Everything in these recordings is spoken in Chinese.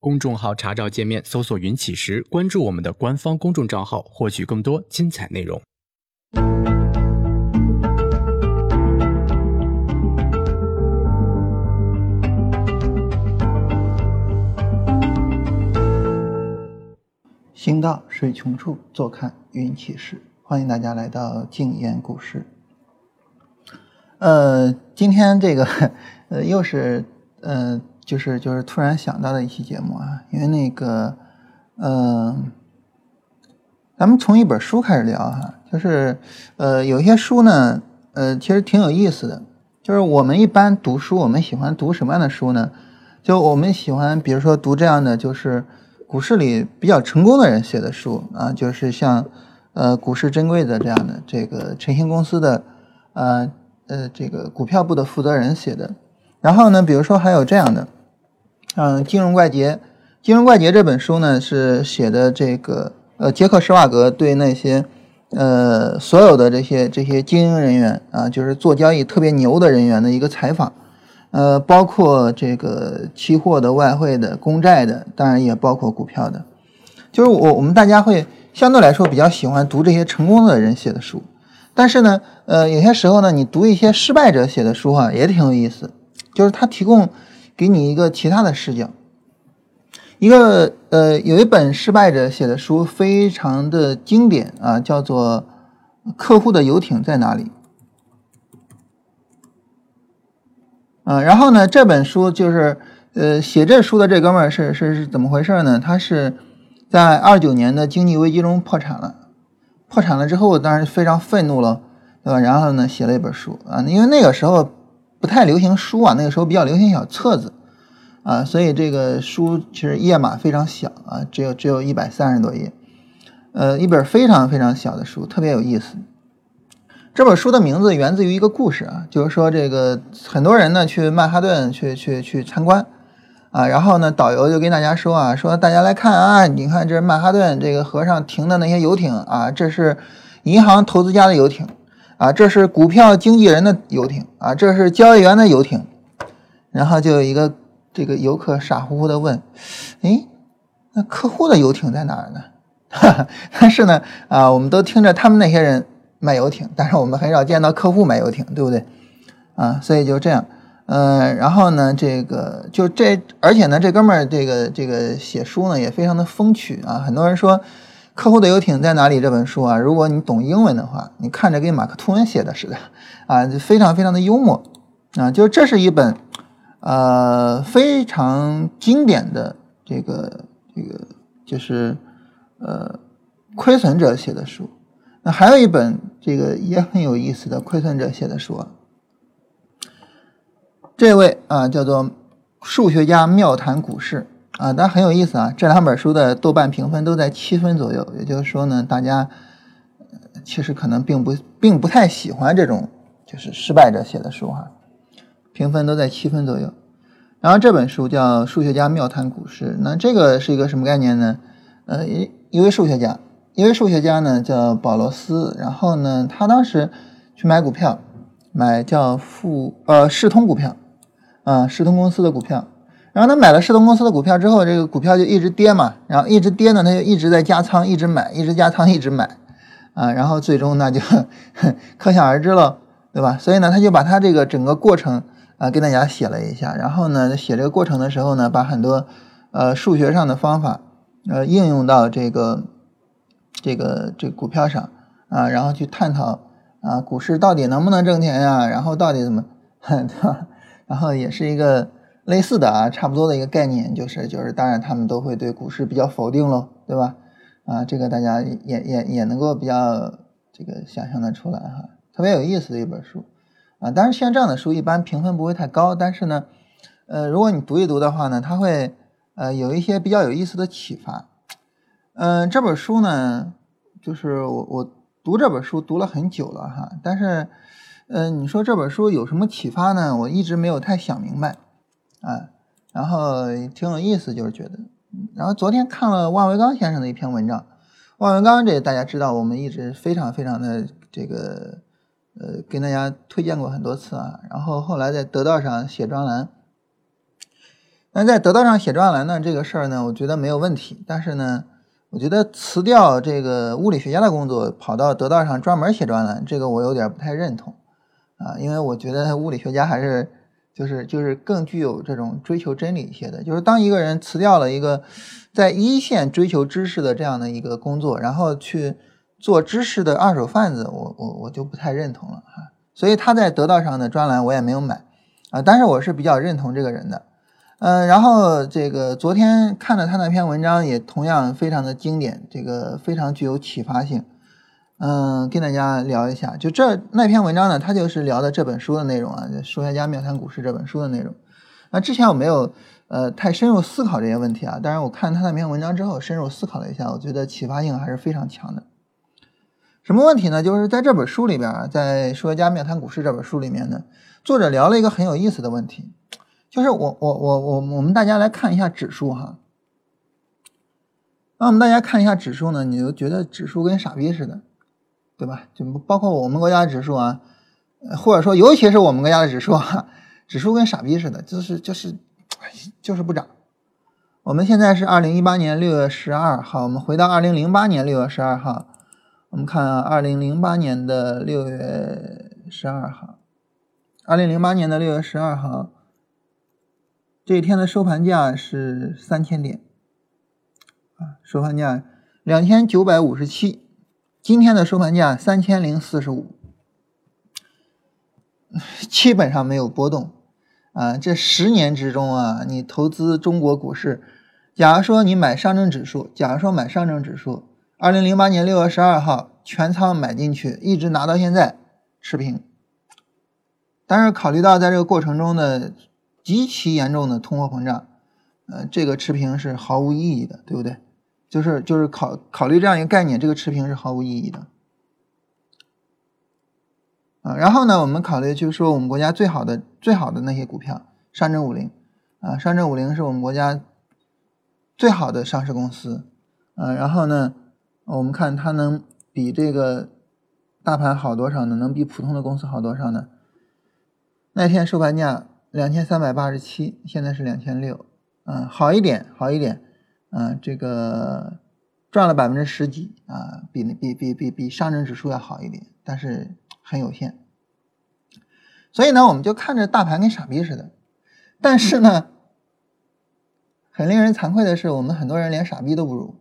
公众号查找界面搜索“云起时”，关注我们的官方公众账号，获取更多精彩内容。行到水穷处，坐看云起时。欢迎大家来到静言股市。呃，今天这个呃又是呃就是就是突然想到的一期节目啊，因为那个呃，咱们从一本书开始聊哈，就是呃有些书呢，呃其实挺有意思的，就是我们一般读书，我们喜欢读什么样的书呢？就我们喜欢，比如说读这样的，就是股市里比较成功的人写的书啊，就是像呃股市珍贵的这样的这个晨星公司的呃呃这个股票部的负责人写的。然后呢，比如说还有这样的，嗯，《金融怪杰》，《金融怪杰》这本书呢是写的这个呃杰克施瓦格对那些呃所有的这些这些精英人员啊，就是做交易特别牛的人员的一个采访。呃，包括这个期货的、外汇的、公债的，当然也包括股票的。就是我我们大家会相对来说比较喜欢读这些成功的人写的书，但是呢，呃，有些时候呢，你读一些失败者写的书啊，也挺有意思。就是他提供给你一个其他的视角。一个呃，有一本失败者写的书非常的经典啊，叫做《客户的游艇在哪里》。啊，然后呢，这本书就是，呃，写这书的这哥们儿是是是怎么回事呢？他是在二九年的经济危机中破产了，破产了之后，当然非常愤怒了，对吧？然后呢，写了一本书啊，因为那个时候不太流行书啊，那个时候比较流行小册子。啊，所以这个书其实页码非常小啊，只有只有一百三十多页，呃，一本非常非常小的书，特别有意思。这本书的名字源自于一个故事啊，就是说这个很多人呢去曼哈顿去去去参观。啊，然后呢导游就跟大家说啊，说大家来看啊，你看这曼哈顿这个河上停的那些游艇啊，这是银行投资家的游艇。啊，这是股票经纪人的游艇啊，这是交易员的游艇。然后就有一个这个游客傻乎乎的问，哎，那客户的游艇在哪儿呢？但是呢啊，我们都听着他们那些人。卖游艇，但是我们很少见到客户卖游艇，对不对？啊，所以就这样，嗯，然后呢，这个就这，而且呢，这哥们儿这个这个写书呢也非常的风趣啊。很多人说《客户的游艇在哪里》这本书啊，如果你懂英文的话，你看着跟马克吐温写的似的啊，就非常非常的幽默啊。就这是一本呃非常经典的这个这个就是呃亏损者写的书。那还有一本这个也很有意思的亏损者写的书，这位啊叫做数学家妙谈股市啊，但很有意思啊。这两本书的豆瓣评分都在七分左右，也就是说呢，大家其实可能并不并不太喜欢这种就是失败者写的书哈，评分都在七分左右。然后这本书叫《数学家妙谈股市》，那这个是一个什么概念呢？呃，一一位数学家。一位数学家呢叫保罗斯，然后呢，他当时去买股票，买叫富呃世通股票，啊世通公司的股票，然后他买了世通公司的股票之后，这个股票就一直跌嘛，然后一直跌呢，他就一直在加仓，一直买，一直加仓，一直买，啊，然后最终呢就 可想而知了，对吧？所以呢，他就把他这个整个过程啊跟大家写了一下，然后呢写这个过程的时候呢，把很多呃数学上的方法呃应用到这个。这个这股票上啊，然后去探讨啊，股市到底能不能挣钱呀？然后到底怎么，对吧？然后也是一个类似的啊，差不多的一个概念，就是就是，当然他们都会对股市比较否定喽，对吧？啊，这个大家也也也能够比较这个想象的出来哈，特别有意思的一本书啊。当然，像这样的书一般评分不会太高，但是呢，呃，如果你读一读的话呢，它会呃有一些比较有意思的启发。嗯，这本书呢，就是我我读这本书读了很久了哈，但是，嗯，你说这本书有什么启发呢？我一直没有太想明白，啊，然后挺有意思，就是觉得，然后昨天看了万维刚先生的一篇文章，万维刚这大家知道，我们一直非常非常的这个，呃，跟大家推荐过很多次啊，然后后来在得道上写专栏。那在得道上写专栏呢，这个事儿呢，我觉得没有问题。但是呢，我觉得辞掉这个物理学家的工作，跑到得道上专门写专栏，这个我有点不太认同啊，因为我觉得物理学家还是就是就是更具有这种追求真理一些的。就是当一个人辞掉了一个在一线追求知识的这样的一个工作，然后去做知识的二手贩子，我我我就不太认同了哈。所以他在得道上的专栏我也没有买啊，但是我是比较认同这个人的。嗯，然后这个昨天看了他那篇文章，也同样非常的经典，这个非常具有启发性。嗯，跟大家聊一下，就这那篇文章呢，他就是聊的这本书的内容啊，《数学家妙谈股市》这本书的内容。那之前我没有呃太深入思考这些问题啊，但是我看他那篇文章之后，深入思考了一下，我觉得启发性还是非常强的。什么问题呢？就是在这本书里边啊，在《数学家妙谈股市》这本书里面呢，作者聊了一个很有意思的问题。就是我我我我我们大家来看一下指数哈，那我们大家看一下指数呢，你就觉得指数跟傻逼似的，对吧？就包括我们国家的指数啊，或者说尤其是我们国家的指数啊，指数跟傻逼似的，就是就是就是不涨。我们现在是二零一八年六月十二号，我们回到二零零八年六月十二号，我们看二零零八年的六月十二号，二零零八年的六月十二号。这一天的收盘价是三千点，啊，收盘价两千九百五十七。今天的收盘价三千零四十五，基本上没有波动。啊，这十年之中啊，你投资中国股市，假如说你买上证指数，假如说买上证指数，二零零八年六月十二号全仓买进去，一直拿到现在持平。但是考虑到在这个过程中的。极其严重的通货膨胀，呃，这个持平是毫无意义的，对不对？就是就是考考虑这样一个概念，这个持平是毫无意义的。啊，然后呢，我们考虑就是说我们国家最好的最好的那些股票，上证五零，啊，上证五零是我们国家最好的上市公司，啊，然后呢，我们看它能比这个大盘好多少呢？能比普通的公司好多少呢？那天收盘价。两千三百八十七，现在是两千六，嗯，好一点，好一点，嗯，这个赚了百分之十几啊，比比比比比上证指数要好一点，但是很有限。所以呢，我们就看着大盘跟傻逼似的，但是呢，很令人惭愧的是，我们很多人连傻逼都不如。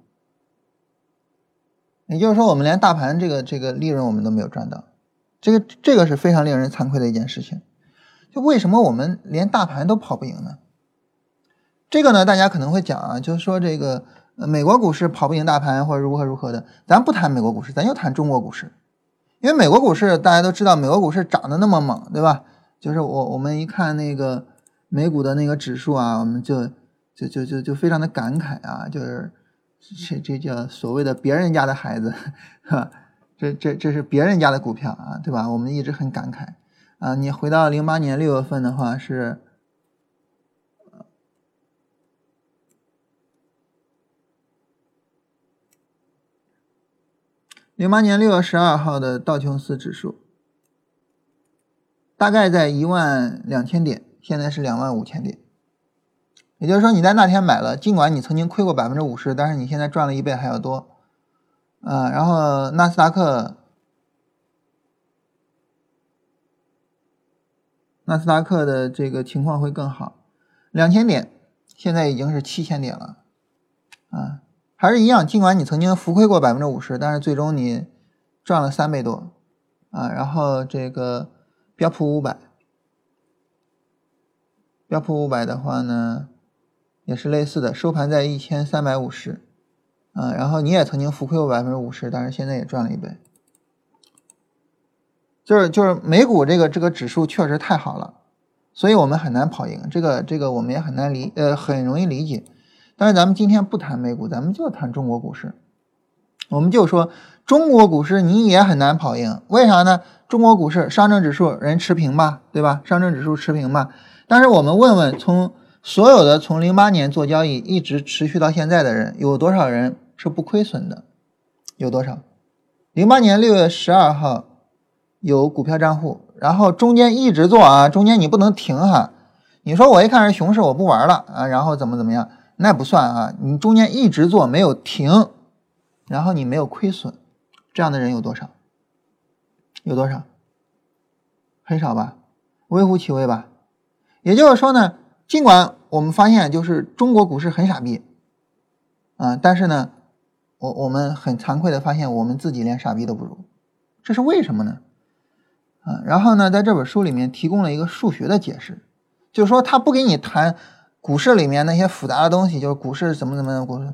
也就是说，我们连大盘这个这个利润我们都没有赚到，这个这个是非常令人惭愧的一件事情。就为什么我们连大盘都跑不赢呢？这个呢，大家可能会讲啊，就是说这个美国股市跑不赢大盘或者如何如何的。咱不谈美国股市，咱就谈中国股市。因为美国股市大家都知道，美国股市涨得那么猛，对吧？就是我我们一看那个美股的那个指数啊，我们就就就就就非常的感慨啊，就是这这叫所谓的别人家的孩子，哈，这这这是别人家的股票啊，对吧？我们一直很感慨。啊，你回到零八年六月份的话是，零八年六月十二号的道琼斯指数大概在一万两千点，现在是两万五千点，也就是说你在那天买了，尽管你曾经亏过百分之五十，但是你现在赚了一倍还要多。啊，然后纳斯达克。纳斯达克的这个情况会更好，两千点现在已经是七千点了，啊，还是一样。尽管你曾经浮亏过百分之五十，但是最终你赚了三倍多，啊，然后这个标普五百，标普五百的话呢，也是类似的，收盘在一千三百五十，啊，然后你也曾经浮亏过百分之五十，但是现在也赚了一倍。就是就是美股这个这个指数确实太好了，所以我们很难跑赢。这个这个我们也很难理呃很容易理解。但是咱们今天不谈美股，咱们就谈中国股市。我们就说中国股市你也很难跑赢，为啥呢？中国股市上证指数人持平吧，对吧？上证指数持平吧。但是我们问问，从所有的从零八年做交易一直持续到现在的人，有多少人是不亏损的？有多少？零八年六月十二号。有股票账户，然后中间一直做啊，中间你不能停哈，你说我一看是熊市，我不玩了啊，然后怎么怎么样，那不算啊。你中间一直做没有停，然后你没有亏损，这样的人有多少？有多少？很少吧，微乎其微吧。也就是说呢，尽管我们发现就是中国股市很傻逼啊，但是呢，我我们很惭愧的发现，我们自己连傻逼都不如，这是为什么呢？啊，然后呢，在这本书里面提供了一个数学的解释，就是说他不给你谈股市里面那些复杂的东西，就是股市怎么怎么样，股市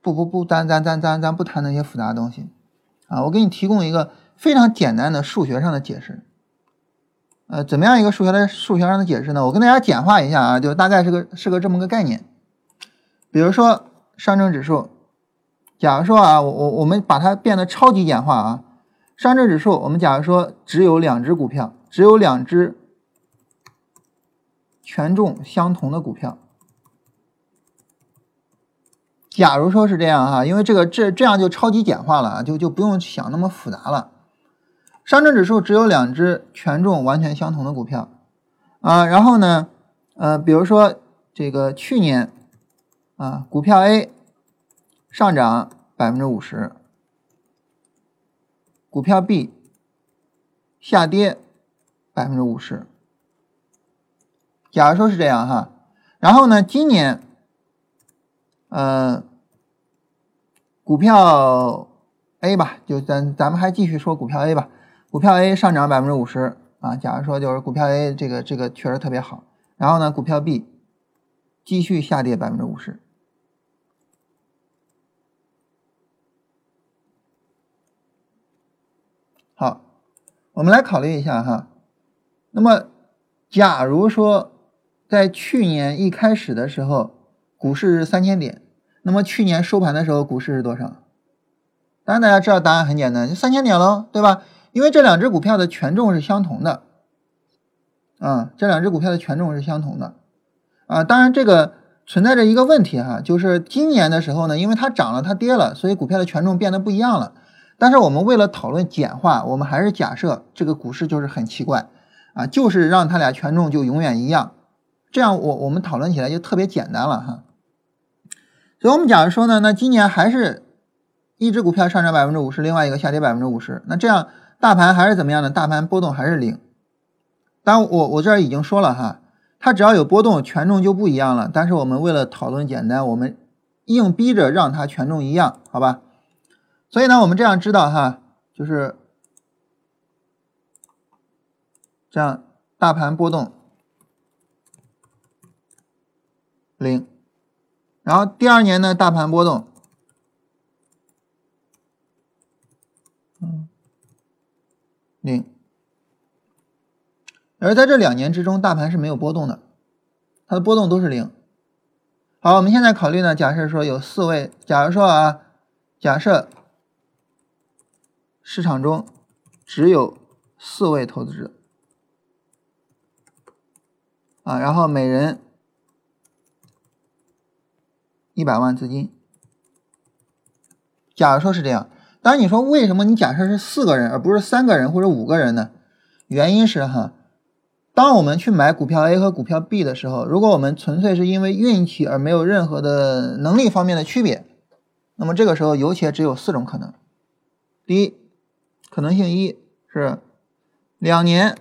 不不不，咱咱咱咱咱不谈那些复杂的东西，啊，我给你提供一个非常简单的数学上的解释，呃，怎么样一个数学的数学上的解释呢？我跟大家简化一下啊，就大概是个是个这么个概念，比如说上证指数，假如说啊，我我我们把它变得超级简化啊。上证指数，我们假如说只有两只股票，只有两只权重相同的股票。假如说是这样哈，因为这个这这样就超级简化了啊，就就不用想那么复杂了。上证指数只有两只权重完全相同的股票啊，然后呢，呃，比如说这个去年啊，股票 A 上涨百分之五十。股票 B 下跌百分之五十，假如说是这样哈，然后呢，今年，呃，股票 A 吧，就咱咱们还继续说股票 A 吧，股票 A 上涨百分之五十啊，假如说就是股票 A 这个这个确实特别好，然后呢，股票 B 继续下跌百分之五十。好，我们来考虑一下哈。那么，假如说在去年一开始的时候，股市是三千点，那么去年收盘的时候股市是多少？当然大家知道答案很简单，就三千点喽，对吧？因为这两只股票的权重是相同的，啊，这两只股票的权重是相同的，啊，当然这个存在着一个问题哈，就是今年的时候呢，因为它涨了，它跌了，所以股票的权重变得不一样了。但是我们为了讨论简化，我们还是假设这个股市就是很奇怪啊，就是让它俩权重就永远一样，这样我我们讨论起来就特别简单了哈。所以我们假如说呢，那今年还是一只股票上涨百分之五十，另外一个下跌百分之五十，那这样大盘还是怎么样呢？大盘波动还是零。当然我我这儿已经说了哈，它只要有波动，权重就不一样了。但是我们为了讨论简单，我们硬逼着让它权重一样，好吧？所以呢，我们这样知道哈，就是这样，大盘波动零，然后第二年呢，大盘波动嗯零，而在这两年之中，大盘是没有波动的，它的波动都是零。好，我们现在考虑呢，假设说有四位，假如说啊，假设。市场中只有四位投资者啊，然后每人一百万资金。假如说是这样，当然你说为什么你假设是四个人而不是三个人或者五个人呢？原因是哈，当我们去买股票 A 和股票 B 的时候，如果我们纯粹是因为运气而没有任何的能力方面的区别，那么这个时候有且只有四种可能：第一。可能性一是两年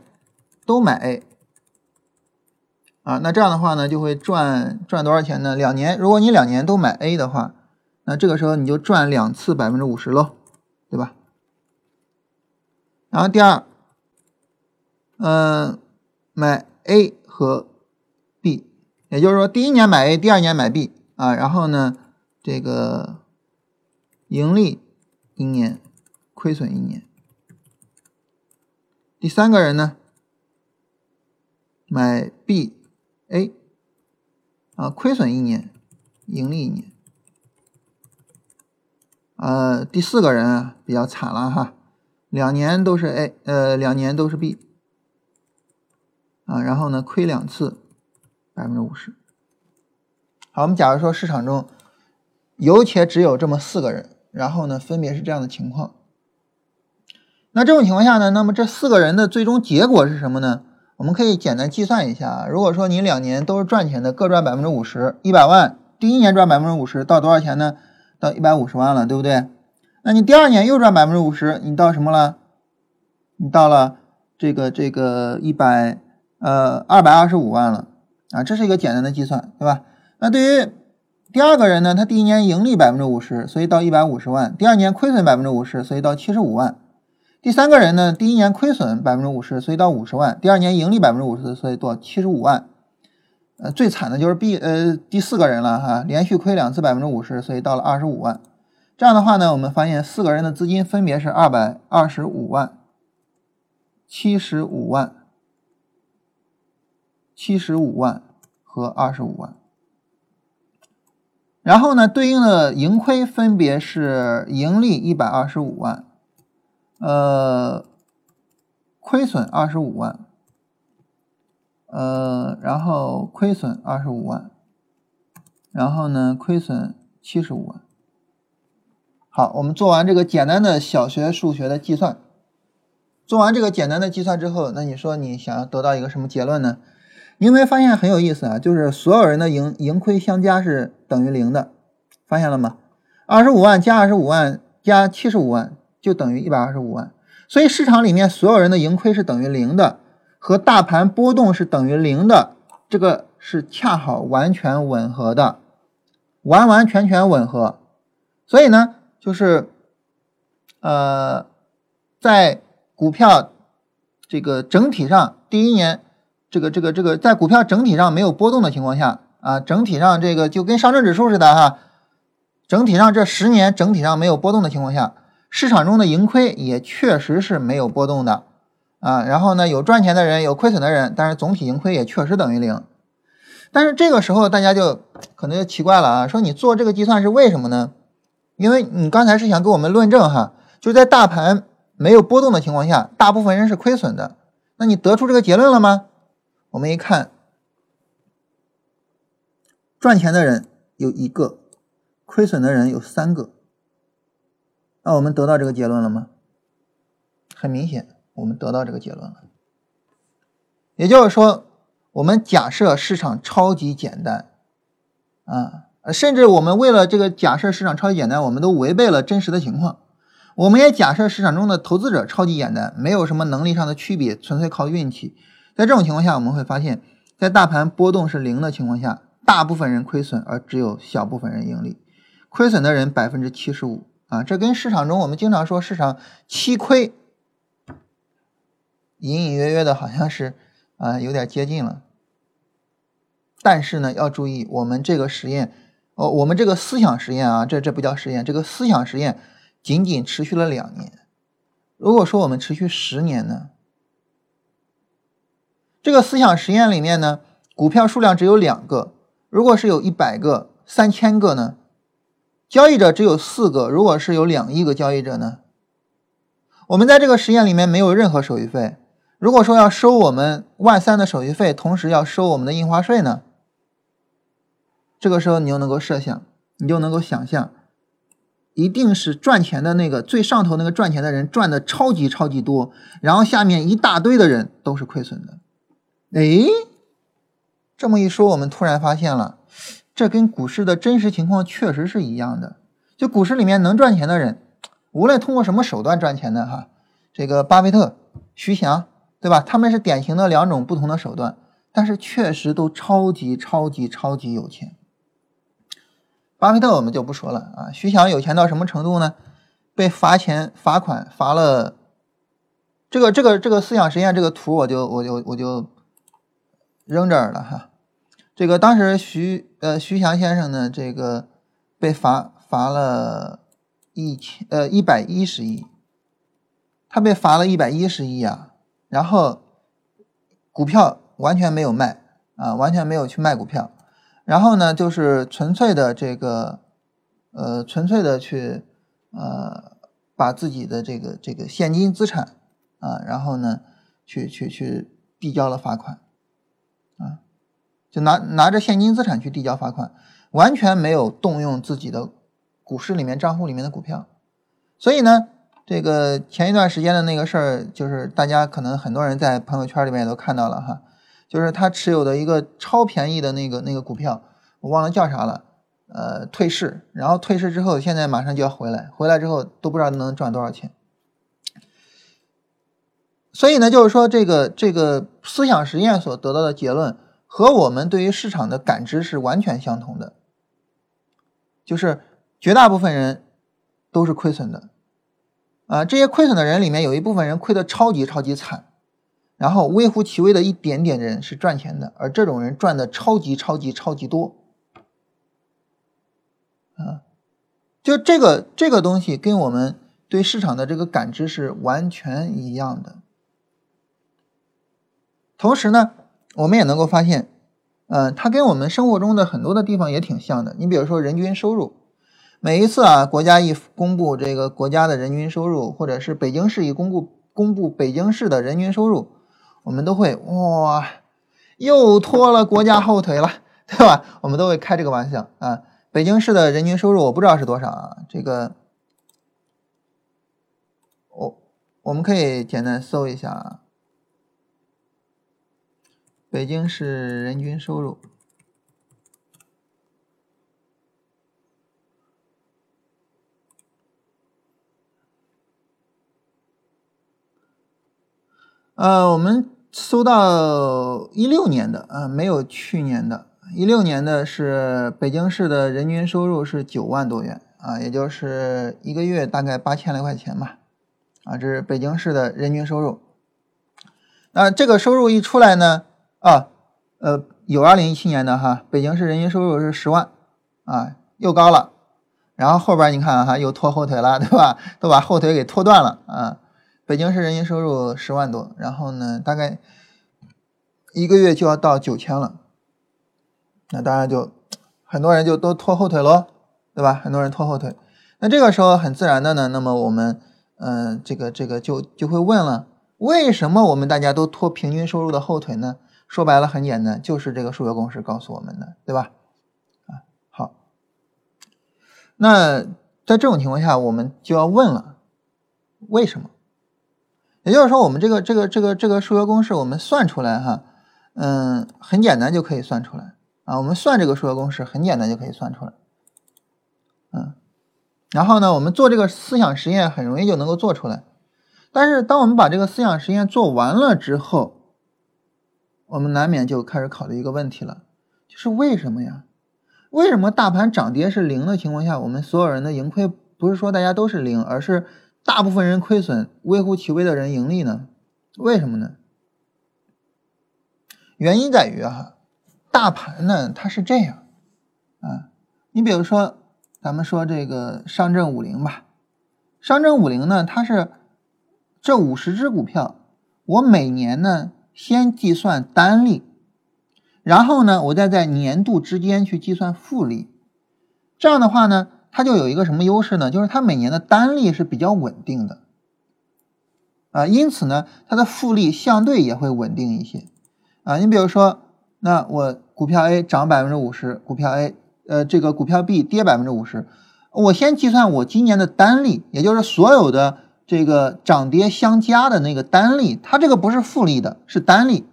都买 A 啊，那这样的话呢，就会赚赚多少钱呢？两年，如果你两年都买 A 的话，那这个时候你就赚两次百分之五十喽，对吧？然后第二，嗯，买 A 和 B，也就是说第一年买 A，第二年买 B 啊，然后呢，这个盈利一年，亏损一年。第三个人呢，买 B A 啊，亏损一年，盈利一年。呃，第四个人啊比较惨了哈，两年都是 A，呃，两年都是 B 啊，然后呢亏两次，百分之五十。好，我们假如说市场中有且只有这么四个人，然后呢分别是这样的情况。那这种情况下呢？那么这四个人的最终结果是什么呢？我们可以简单计算一下，如果说你两年都是赚钱的，各赚百分之五十，一百万，第一年赚百分之五十，到多少钱呢？到一百五十万了，对不对？那你第二年又赚百分之五十，你到什么了？你到了这个这个一百呃二百二十五万了啊，这是一个简单的计算，对吧？那对于第二个人呢，他第一年盈利百分之五十，所以到一百五十万；第二年亏损百分之五十，所以到七十五万。第三个人呢，第一年亏损百分之五十，所以到五十万；第二年盈利百分之五十，所以到七十五万。呃，最惨的就是 B 呃第四个人了哈，连续亏两次百分之五十，所以到了二十五万。这样的话呢，我们发现四个人的资金分别是二百二十五万、七十五万、七十五万和二十五万。然后呢，对应的盈亏分别是盈利一百二十五万，呃，亏损二十五万，呃，然后亏损二十五万，然后呢，亏损七十五万。好，我们做完这个简单的小学数学的计算，做完这个简单的计算之后，那你说你想要得到一个什么结论呢？你有没有发现很有意思啊？就是所有人的盈盈亏相加是等于零的，发现了吗？二十五万加二十五万加七十五万就等于一百二十五万，所以市场里面所有人的盈亏是等于零的，和大盘波动是等于零的，这个是恰好完全吻合的，完完全全吻合。所以呢，就是呃，在股票这个整体上第一年。这个这个这个，在股票整体上没有波动的情况下啊，整体上这个就跟上证指数似的哈，整体上这十年整体上没有波动的情况下，市场中的盈亏也确实是没有波动的啊。然后呢，有赚钱的人，有亏损的人，但是总体盈亏也确实等于零。但是这个时候大家就可能就奇怪了啊，说你做这个计算是为什么呢？因为你刚才是想给我们论证哈，就在大盘没有波动的情况下，大部分人是亏损的。那你得出这个结论了吗？我们一看，赚钱的人有一个，亏损的人有三个。那我们得到这个结论了吗？很明显，我们得到这个结论了。也就是说，我们假设市场超级简单，啊，甚至我们为了这个假设市场超级简单，我们都违背了真实的情况。我们也假设市场中的投资者超级简单，没有什么能力上的区别，纯粹靠运气。在这种情况下，我们会发现，在大盘波动是零的情况下，大部分人亏损，而只有小部分人盈利。亏损的人百分之七十五啊，这跟市场中我们经常说市场七亏，隐隐约约的好像是啊有点接近了。但是呢，要注意，我们这个实验，哦，我们这个思想实验啊，这这不叫实验，这个思想实验仅仅持续了两年。如果说我们持续十年呢？这个思想实验里面呢，股票数量只有两个。如果是有一百个、三千个呢？交易者只有四个。如果是有两亿个交易者呢？我们在这个实验里面没有任何手续费。如果说要收我们万三的手续费，同时要收我们的印花税呢？这个时候你就能够设想，你就能够想象，一定是赚钱的那个最上头那个赚钱的人赚的超级超级多，然后下面一大堆的人都是亏损的。哎，这么一说，我们突然发现了，这跟股市的真实情况确实是一样的。就股市里面能赚钱的人，无论通过什么手段赚钱的哈，这个巴菲特、徐翔，对吧？他们是典型的两种不同的手段，但是确实都超级超级超级有钱。巴菲特我们就不说了啊，徐翔有钱到什么程度呢？被罚钱罚款罚了，这个这个这个思想实验这个图，我就我就我就。扔这儿了哈，这个当时徐呃徐翔先生呢，这个被罚罚了一千呃一百一十亿，他被罚了一百一十亿啊，然后股票完全没有卖啊，完全没有去卖股票，然后呢就是纯粹的这个呃纯粹的去呃把自己的这个这个现金资产啊，然后呢去去去递交了罚款。就拿拿着现金资产去递交罚款，完全没有动用自己的股市里面账户里面的股票，所以呢，这个前一段时间的那个事儿，就是大家可能很多人在朋友圈里面也都看到了哈，就是他持有的一个超便宜的那个那个股票，我忘了叫啥了，呃，退市，然后退市之后，现在马上就要回来，回来之后都不知道能赚多少钱。所以呢，就是说这个这个思想实验所得到的结论和我们对于市场的感知是完全相同的，就是绝大部分人都是亏损的，啊，这些亏损的人里面有一部分人亏得超级超级惨，然后微乎其微的一点点人是赚钱的，而这种人赚的超级超级超级多，啊，就这个这个东西跟我们对市场的这个感知是完全一样的。同时呢，我们也能够发现，嗯，它跟我们生活中的很多的地方也挺像的。你比如说人均收入，每一次啊，国家一公布这个国家的人均收入，或者是北京市一公布公布北京市的人均收入，我们都会哇，又拖了国家后腿了，对吧？我们都会开这个玩笑啊。北京市的人均收入我不知道是多少啊，这个我我们可以简单搜一下啊。北京市人均收入，呃，我们搜到一六年的，啊，没有去年的。一六年的是北京市的人均收入是九万多元，啊，也就是一个月大概八千来块钱吧，啊，这是北京市的人均收入。那这个收入一出来呢？啊，呃，有二零一七年的哈，北京市人均收入是十万，啊，又高了，然后后边你看哈，又拖后腿了，对吧？都把后腿给拖断了啊。北京市人均收入十万多，然后呢，大概一个月就要到九千了，那当然就很多人就都拖后腿喽，对吧？很多人拖后腿，那这个时候很自然的呢，那么我们，嗯，这个这个就就会问了，为什么我们大家都拖平均收入的后腿呢？说白了很简单，就是这个数学公式告诉我们的，对吧？啊，好。那在这种情况下，我们就要问了，为什么？也就是说，我们这个这个这个这个数学公式，我们算出来哈，嗯，很简单就可以算出来啊。我们算这个数学公式很简单就可以算出来，嗯。然后呢，我们做这个思想实验很容易就能够做出来。但是，当我们把这个思想实验做完了之后，我们难免就开始考虑一个问题了，就是为什么呀？为什么大盘涨跌是零的情况下，我们所有人的盈亏不是说大家都是零，而是大部分人亏损，微乎其微的人盈利呢？为什么呢？原因在于啊，大盘呢它是这样啊，你比如说咱们说这个上证五零吧，上证五零呢它是这五十只股票，我每年呢。先计算单利，然后呢，我再在年度之间去计算复利。这样的话呢，它就有一个什么优势呢？就是它每年的单利是比较稳定的，啊，因此呢，它的复利相对也会稳定一些。啊，你比如说，那我股票 A 涨百分之五十，股票 A，呃，这个股票 B 跌百分之五十，我先计算我今年的单利，也就是所有的。这个涨跌相加的那个单利，它这个不是复利的，是单利。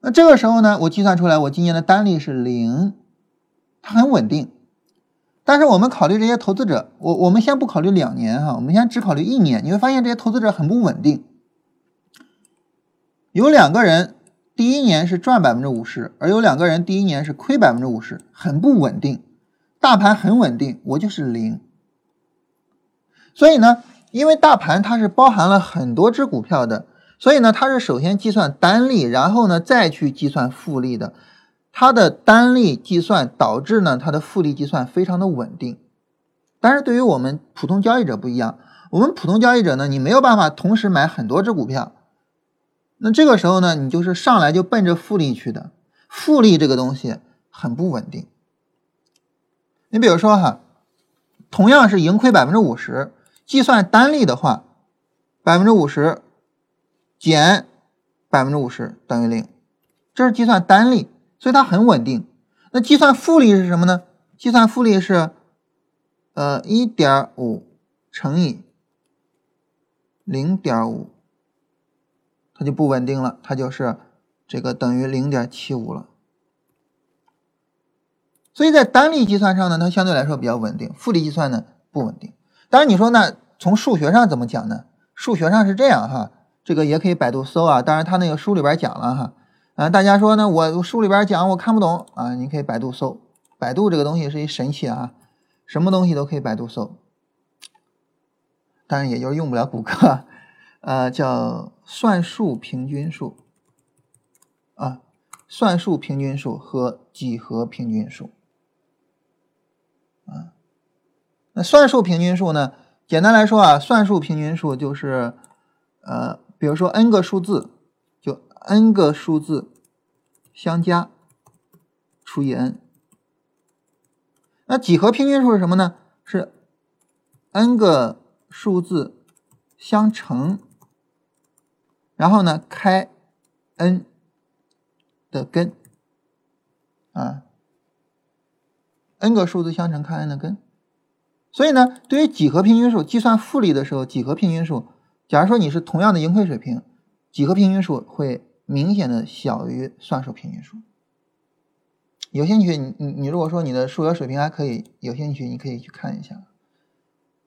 那这个时候呢，我计算出来，我今年的单利是零，它很稳定。但是我们考虑这些投资者，我我们先不考虑两年哈，我们先只考虑一年，你会发现这些投资者很不稳定。有两个人第一年是赚百分之五十，而有两个人第一年是亏百分之五十，很不稳定。大盘很稳定，我就是零。所以呢，因为大盘它是包含了很多只股票的，所以呢，它是首先计算单利，然后呢再去计算复利的。它的单利计算导致呢，它的复利计算非常的稳定。但是对于我们普通交易者不一样，我们普通交易者呢，你没有办法同时买很多只股票。那这个时候呢，你就是上来就奔着复利去的，复利这个东西很不稳定。你比如说哈，同样是盈亏百分之五十。计算单利的话，百分之五十减百分之五十等于零，这是计算单利，所以它很稳定。那计算复利是什么呢？计算复利是，呃，一点五乘以零点五，它就不稳定了，它就是这个等于零点七五了。所以在单例计算上呢，它相对来说比较稳定；复利计算呢不稳定。当然你说那从数学上怎么讲呢？数学上是这样哈，这个也可以百度搜啊。当然他那个书里边讲了哈，啊，大家说呢，我书里边讲我看不懂啊，你可以百度搜。百度这个东西是一神器啊，什么东西都可以百度搜。当然也就是用不了谷歌，呃，叫算术平均数啊，算术平均数和几何平均数。啊，那算术平均数呢？简单来说啊，算术平均数就是，呃，比如说 n 个数字，就 n 个数字相加除以 n。那几何平均数是什么呢？是 n 个数字相乘，然后呢开 n 的根啊。n 个数字相乘开 n 的根，所以呢，对于几何平均数计算复利的时候，几何平均数，假如说你是同样的盈亏水平，几何平均数会明显的小于算术平均数。有兴趣，你你如果说你的数学水平还可以，有兴趣你可以去看一下，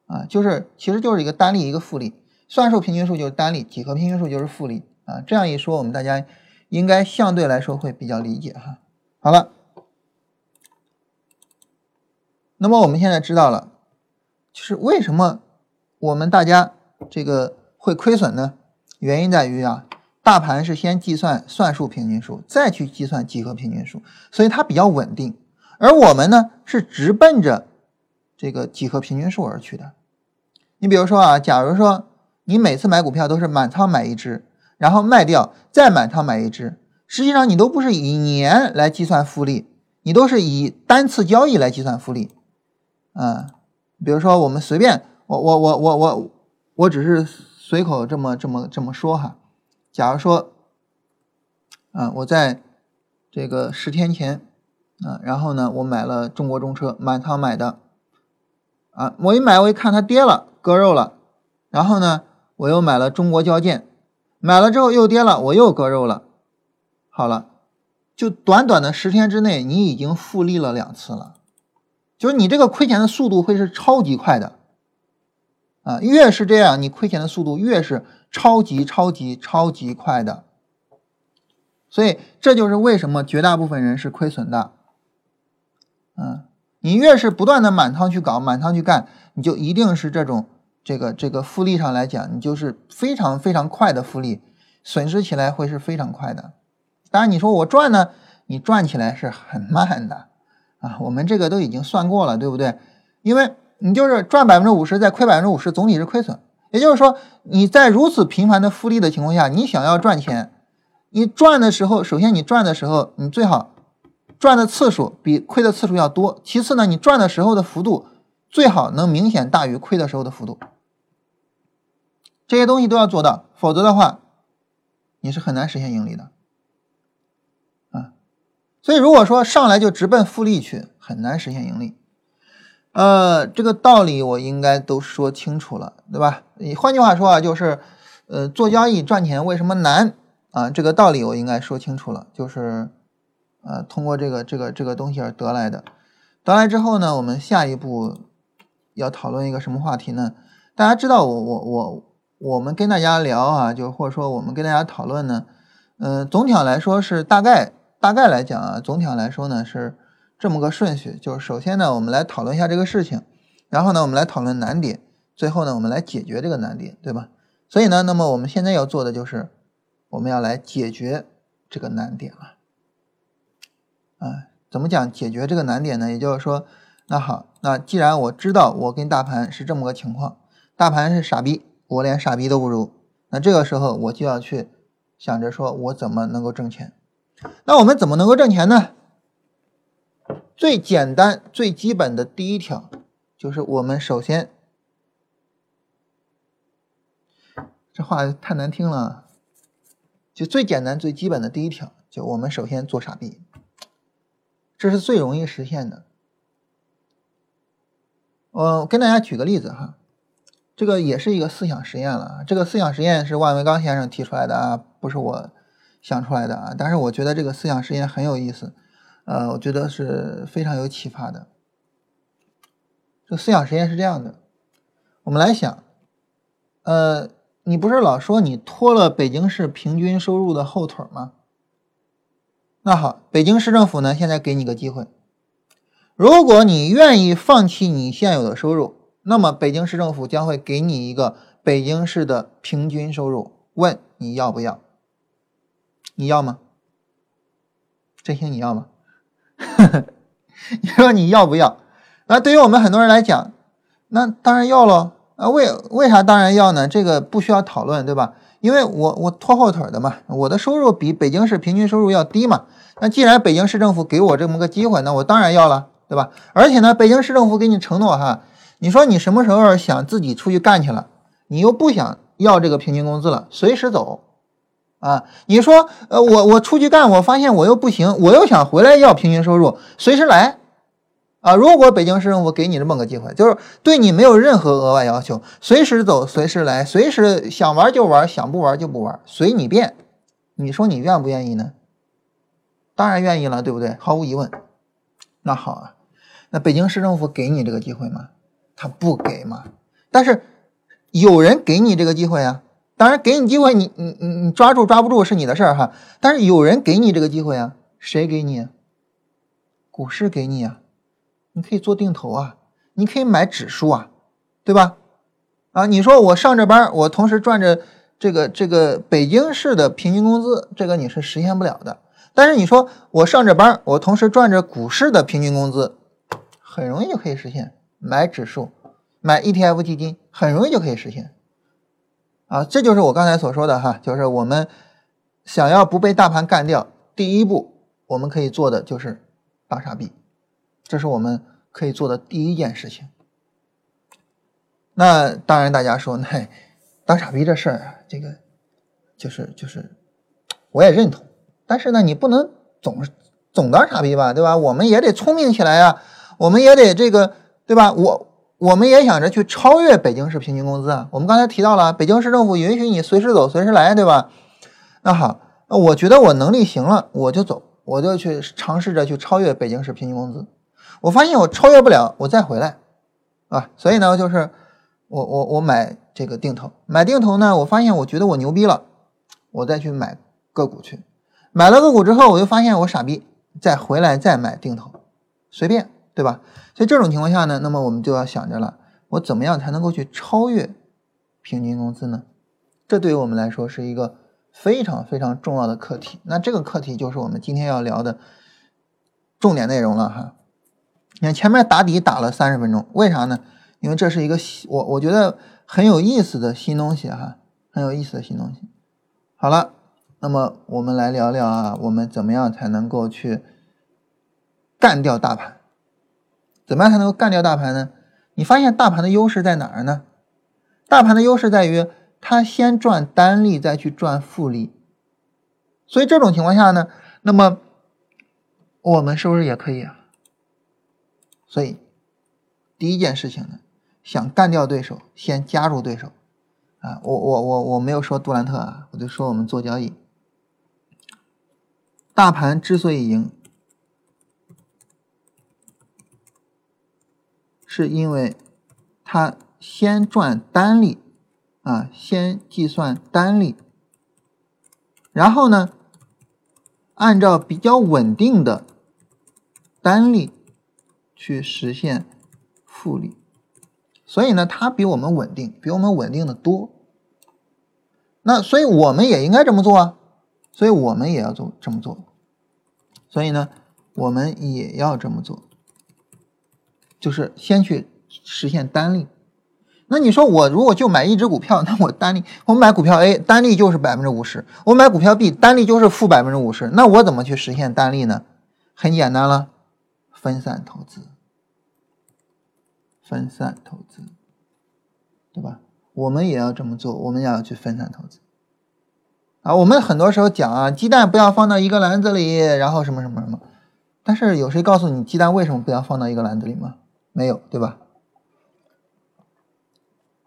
啊，就是其实就是一个单利一个复利，算术平均数就是单利，几何平均数就是复利啊。这样一说，我们大家应该相对来说会比较理解哈。好了。那么我们现在知道了，就是为什么我们大家这个会亏损呢？原因在于啊，大盘是先计算算术平均数，再去计算几何平均数，所以它比较稳定。而我们呢，是直奔着这个几何平均数而去的。你比如说啊，假如说你每次买股票都是满仓买一只，然后卖掉，再满仓买一只，实际上你都不是以年来计算复利，你都是以单次交易来计算复利。嗯，比如说我们随便，我我我我我我只是随口这么这么这么说哈。假如说，啊，我在这个十天前，啊，然后呢，我买了中国中车，满仓买的，啊，我一买我一看它跌了，割肉了，然后呢，我又买了中国交建，买了之后又跌了，我又割肉了，好了，就短短的十天之内，你已经复利了两次了。就是你这个亏钱的速度会是超级快的，啊，越是这样，你亏钱的速度越是超级超级超级快的，所以这就是为什么绝大部分人是亏损的，嗯，你越是不断的满仓去搞，满仓去干，你就一定是这种这个这个复利上来讲，你就是非常非常快的复利，损失起来会是非常快的。当然你说我赚呢，你赚起来是很慢的。啊，我们这个都已经算过了，对不对？因为你就是赚百分之五十，再亏百分之五十，总体是亏损。也就是说，你在如此频繁的复利的情况下，你想要赚钱，你赚的时候，首先你赚的时候，你最好赚的次数比亏的次数要多。其次呢，你赚的时候的幅度最好能明显大于亏的时候的幅度。这些东西都要做到，否则的话，你是很难实现盈利的。所以，如果说上来就直奔复利去，很难实现盈利。呃，这个道理我应该都说清楚了，对吧？你换句话说啊，就是，呃，做交易赚钱为什么难啊？这个道理我应该说清楚了，就是，呃，通过这个这个这个东西而得来的。得来之后呢，我们下一步要讨论一个什么话题呢？大家知道，我我我我们跟大家聊啊，就或者说我们跟大家讨论呢，嗯，总体上来说是大概。大概来讲啊，总体上来说呢是这么个顺序，就是首先呢我们来讨论一下这个事情，然后呢我们来讨论难点，最后呢我们来解决这个难点，对吧？所以呢，那么我们现在要做的就是我们要来解决这个难点了。啊，怎么讲解决这个难点呢？也就是说，那好，那既然我知道我跟大盘是这么个情况，大盘是傻逼，我连傻逼都不如，那这个时候我就要去想着说我怎么能够挣钱。那我们怎么能够挣钱呢？最简单、最基本的第一条就是我们首先，这话太难听了，就最简单、最基本的第一条，就我们首先做傻逼，这是最容易实现的。我跟大家举个例子哈，这个也是一个思想实验了。这个思想实验是万维钢先生提出来的啊，不是我想出来的啊。但是我觉得这个思想实验很有意思，呃，我觉得是非常有启发的。这思想实验是这样的，我们来想，呃，你不是老说你拖了北京市平均收入的后腿吗？那好，北京市政府呢，现在给你个机会，如果你愿意放弃你现有的收入，那么北京市政府将会给你一个北京市的平均收入，问你要不要？你要吗？振兴你要吗？你说你要不要？那对于我们很多人来讲，那当然要喽啊！为为啥当然要呢？这个不需要讨论，对吧？因为我我拖后腿的嘛，我的收入比北京市平均收入要低嘛。那既然北京市政府给我这么个机会，那我当然要了，对吧？而且呢，北京市政府给你承诺哈，你说你什么时候想自己出去干去了，你又不想要这个平均工资了，随时走啊！你说呃，我我出去干，我发现我又不行，我又想回来要平均收入，随时来。啊，如果北京市政府给你这么个机会，就是对你没有任何额外要求，随时走，随时来，随时想玩就玩，想不玩就不玩，随你便。你说你愿不愿意呢？当然愿意了，对不对？毫无疑问。那好啊，那北京市政府给你这个机会吗？他不给吗。但是有人给你这个机会啊。当然给你机会，你你你你抓住抓不住是你的事儿哈。但是有人给你这个机会啊，谁给你？股市给你啊。你可以做定投啊，你可以买指数啊，对吧？啊，你说我上着班，我同时赚着这个这个北京市的平均工资，这个你是实现不了的。但是你说我上着班，我同时赚着股市的平均工资，很容易就可以实现。买指数，买 ETF 基金，很容易就可以实现。啊，这就是我刚才所说的哈，就是我们想要不被大盘干掉，第一步我们可以做的就是大傻逼。这是我们可以做的第一件事情。那当然，大家说，那当傻逼这事儿，这个就是就是，我也认同。但是呢，你不能总是总当傻逼吧，对吧？我们也得聪明起来呀，我们也得这个，对吧？我我们也想着去超越北京市平均工资啊。我们刚才提到了，北京市政府允许你随时走，随时来，对吧？那好，那我觉得我能力行了，我就走，我就去尝试着去超越北京市平均工资。我发现我超越不了，我再回来，啊，所以呢，就是我我我买这个定投，买定投呢，我发现我觉得我牛逼了，我再去买个股去，买了个股之后，我就发现我傻逼，再回来再买定投，随便，对吧？所以这种情况下呢，那么我们就要想着了，我怎么样才能够去超越平均工资呢？这对于我们来说是一个非常非常重要的课题。那这个课题就是我们今天要聊的重点内容了哈。你看前面打底打了三十分钟，为啥呢？因为这是一个我我觉得很有意思的新东西哈，很有意思的新东西。好了，那么我们来聊聊啊，我们怎么样才能够去干掉大盘？怎么样才能够干掉大盘呢？你发现大盘的优势在哪儿呢？大盘的优势在于它先赚单利，再去赚复利。所以这种情况下呢，那么我们是不是也可以啊？所以，第一件事情呢，想干掉对手，先加入对手。啊，我我我我没有说杜兰特啊，我就说我们做交易，大盘之所以赢，是因为它先赚单利，啊，先计算单利，然后呢，按照比较稳定的单利。去实现复利，所以呢，它比我们稳定，比我们稳定的多。那所以我们也应该这么做啊，所以我们也要做这么做。所以呢，我们也要这么做，就是先去实现单利。那你说我如果就买一只股票，那我单利，我买股票 A 单利就是百分之五十，我买股票 B 单利就是负百分之五十，那我怎么去实现单利呢？很简单了，分散投资。分散投资，对吧？我们也要这么做，我们也要去分散投资。啊，我们很多时候讲啊，鸡蛋不要放到一个篮子里，然后什么什么什么。但是有谁告诉你鸡蛋为什么不要放到一个篮子里吗？没有，对吧？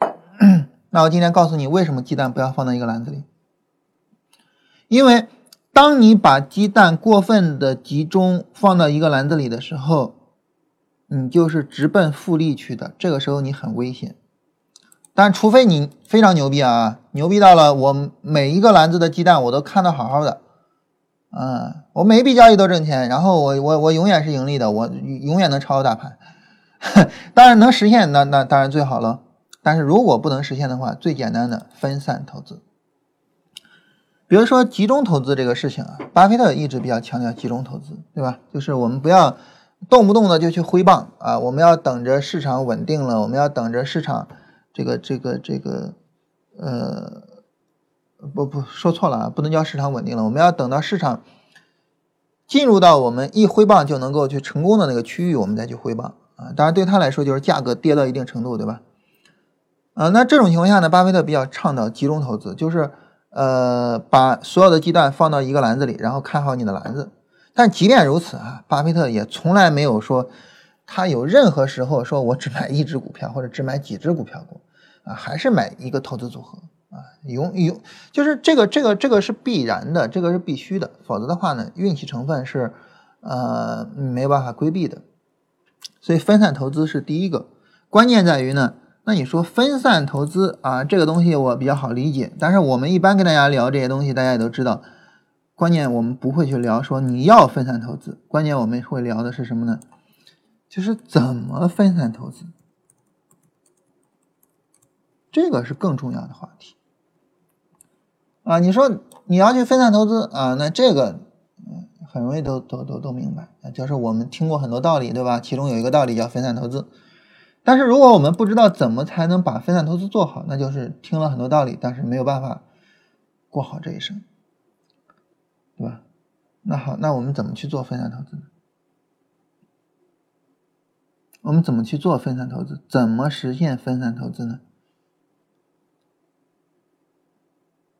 那我今天告诉你，为什么鸡蛋不要放到一个篮子里？因为当你把鸡蛋过分的集中放到一个篮子里的时候，你就是直奔复利去的，这个时候你很危险。但除非你非常牛逼啊，牛逼到了我每一个篮子的鸡蛋我都看得好好的，嗯，我每一笔交易都挣钱，然后我我我永远是盈利的，我永远能超过大盘。当然能实现，那那当然最好了。但是如果不能实现的话，最简单的分散投资。比如说集中投资这个事情啊，巴菲特一直比较强调集中投资，对吧？就是我们不要动不动的就去挥棒啊，我们要等着市场稳定了，我们要等着市场这个这个这个呃，不不说错了啊，不能叫市场稳定了，我们要等到市场进入到我们一挥棒就能够去成功的那个区域，我们再去挥棒啊。当然对他来说就是价格跌到一定程度，对吧？啊，那这种情况下呢，巴菲特比较倡导集中投资，就是。呃，把所有的鸡蛋放到一个篮子里，然后看好你的篮子。但即便如此啊，巴菲特也从来没有说他有任何时候说我只买一只股票或者只买几只股票过啊，还是买一个投资组合啊，永永就是这个这个这个是必然的，这个是必须的，否则的话呢，运气成分是呃没办法规避的。所以分散投资是第一个，关键在于呢。那你说分散投资啊，这个东西我比较好理解，但是我们一般跟大家聊这些东西，大家也都知道，关键我们不会去聊说你要分散投资，关键我们会聊的是什么呢？就是怎么分散投资，这个是更重要的话题啊。你说你要去分散投资啊，那这个很容易都都都都明白，就是我们听过很多道理，对吧？其中有一个道理叫分散投资。但是如果我们不知道怎么才能把分散投资做好，那就是听了很多道理，但是没有办法过好这一生，对吧？那好，那我们怎么去做分散投资呢？我们怎么去做分散投资？怎么实现分散投资呢？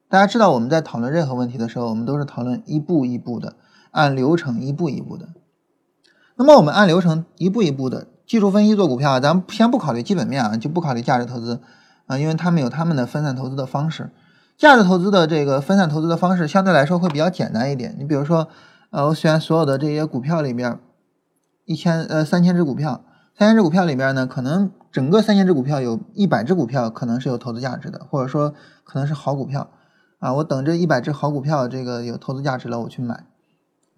大家知道我们在讨论任何问题的时候，我们都是讨论一步一步的，按流程一步一步的。那么我们按流程一步一步的。技术分析做股票，咱们先不考虑基本面啊，就不考虑价值投资啊，因为他们有他们的分散投资的方式。价值投资的这个分散投资的方式相对来说会比较简单一点。你比如说，呃，我选所有的这些股票里边，一千呃三千只股票，三千只股票里边呢，可能整个三千只股票有一百只股票可能是有投资价值的，或者说可能是好股票啊。我等这一百只好股票这个有投资价值了，我去买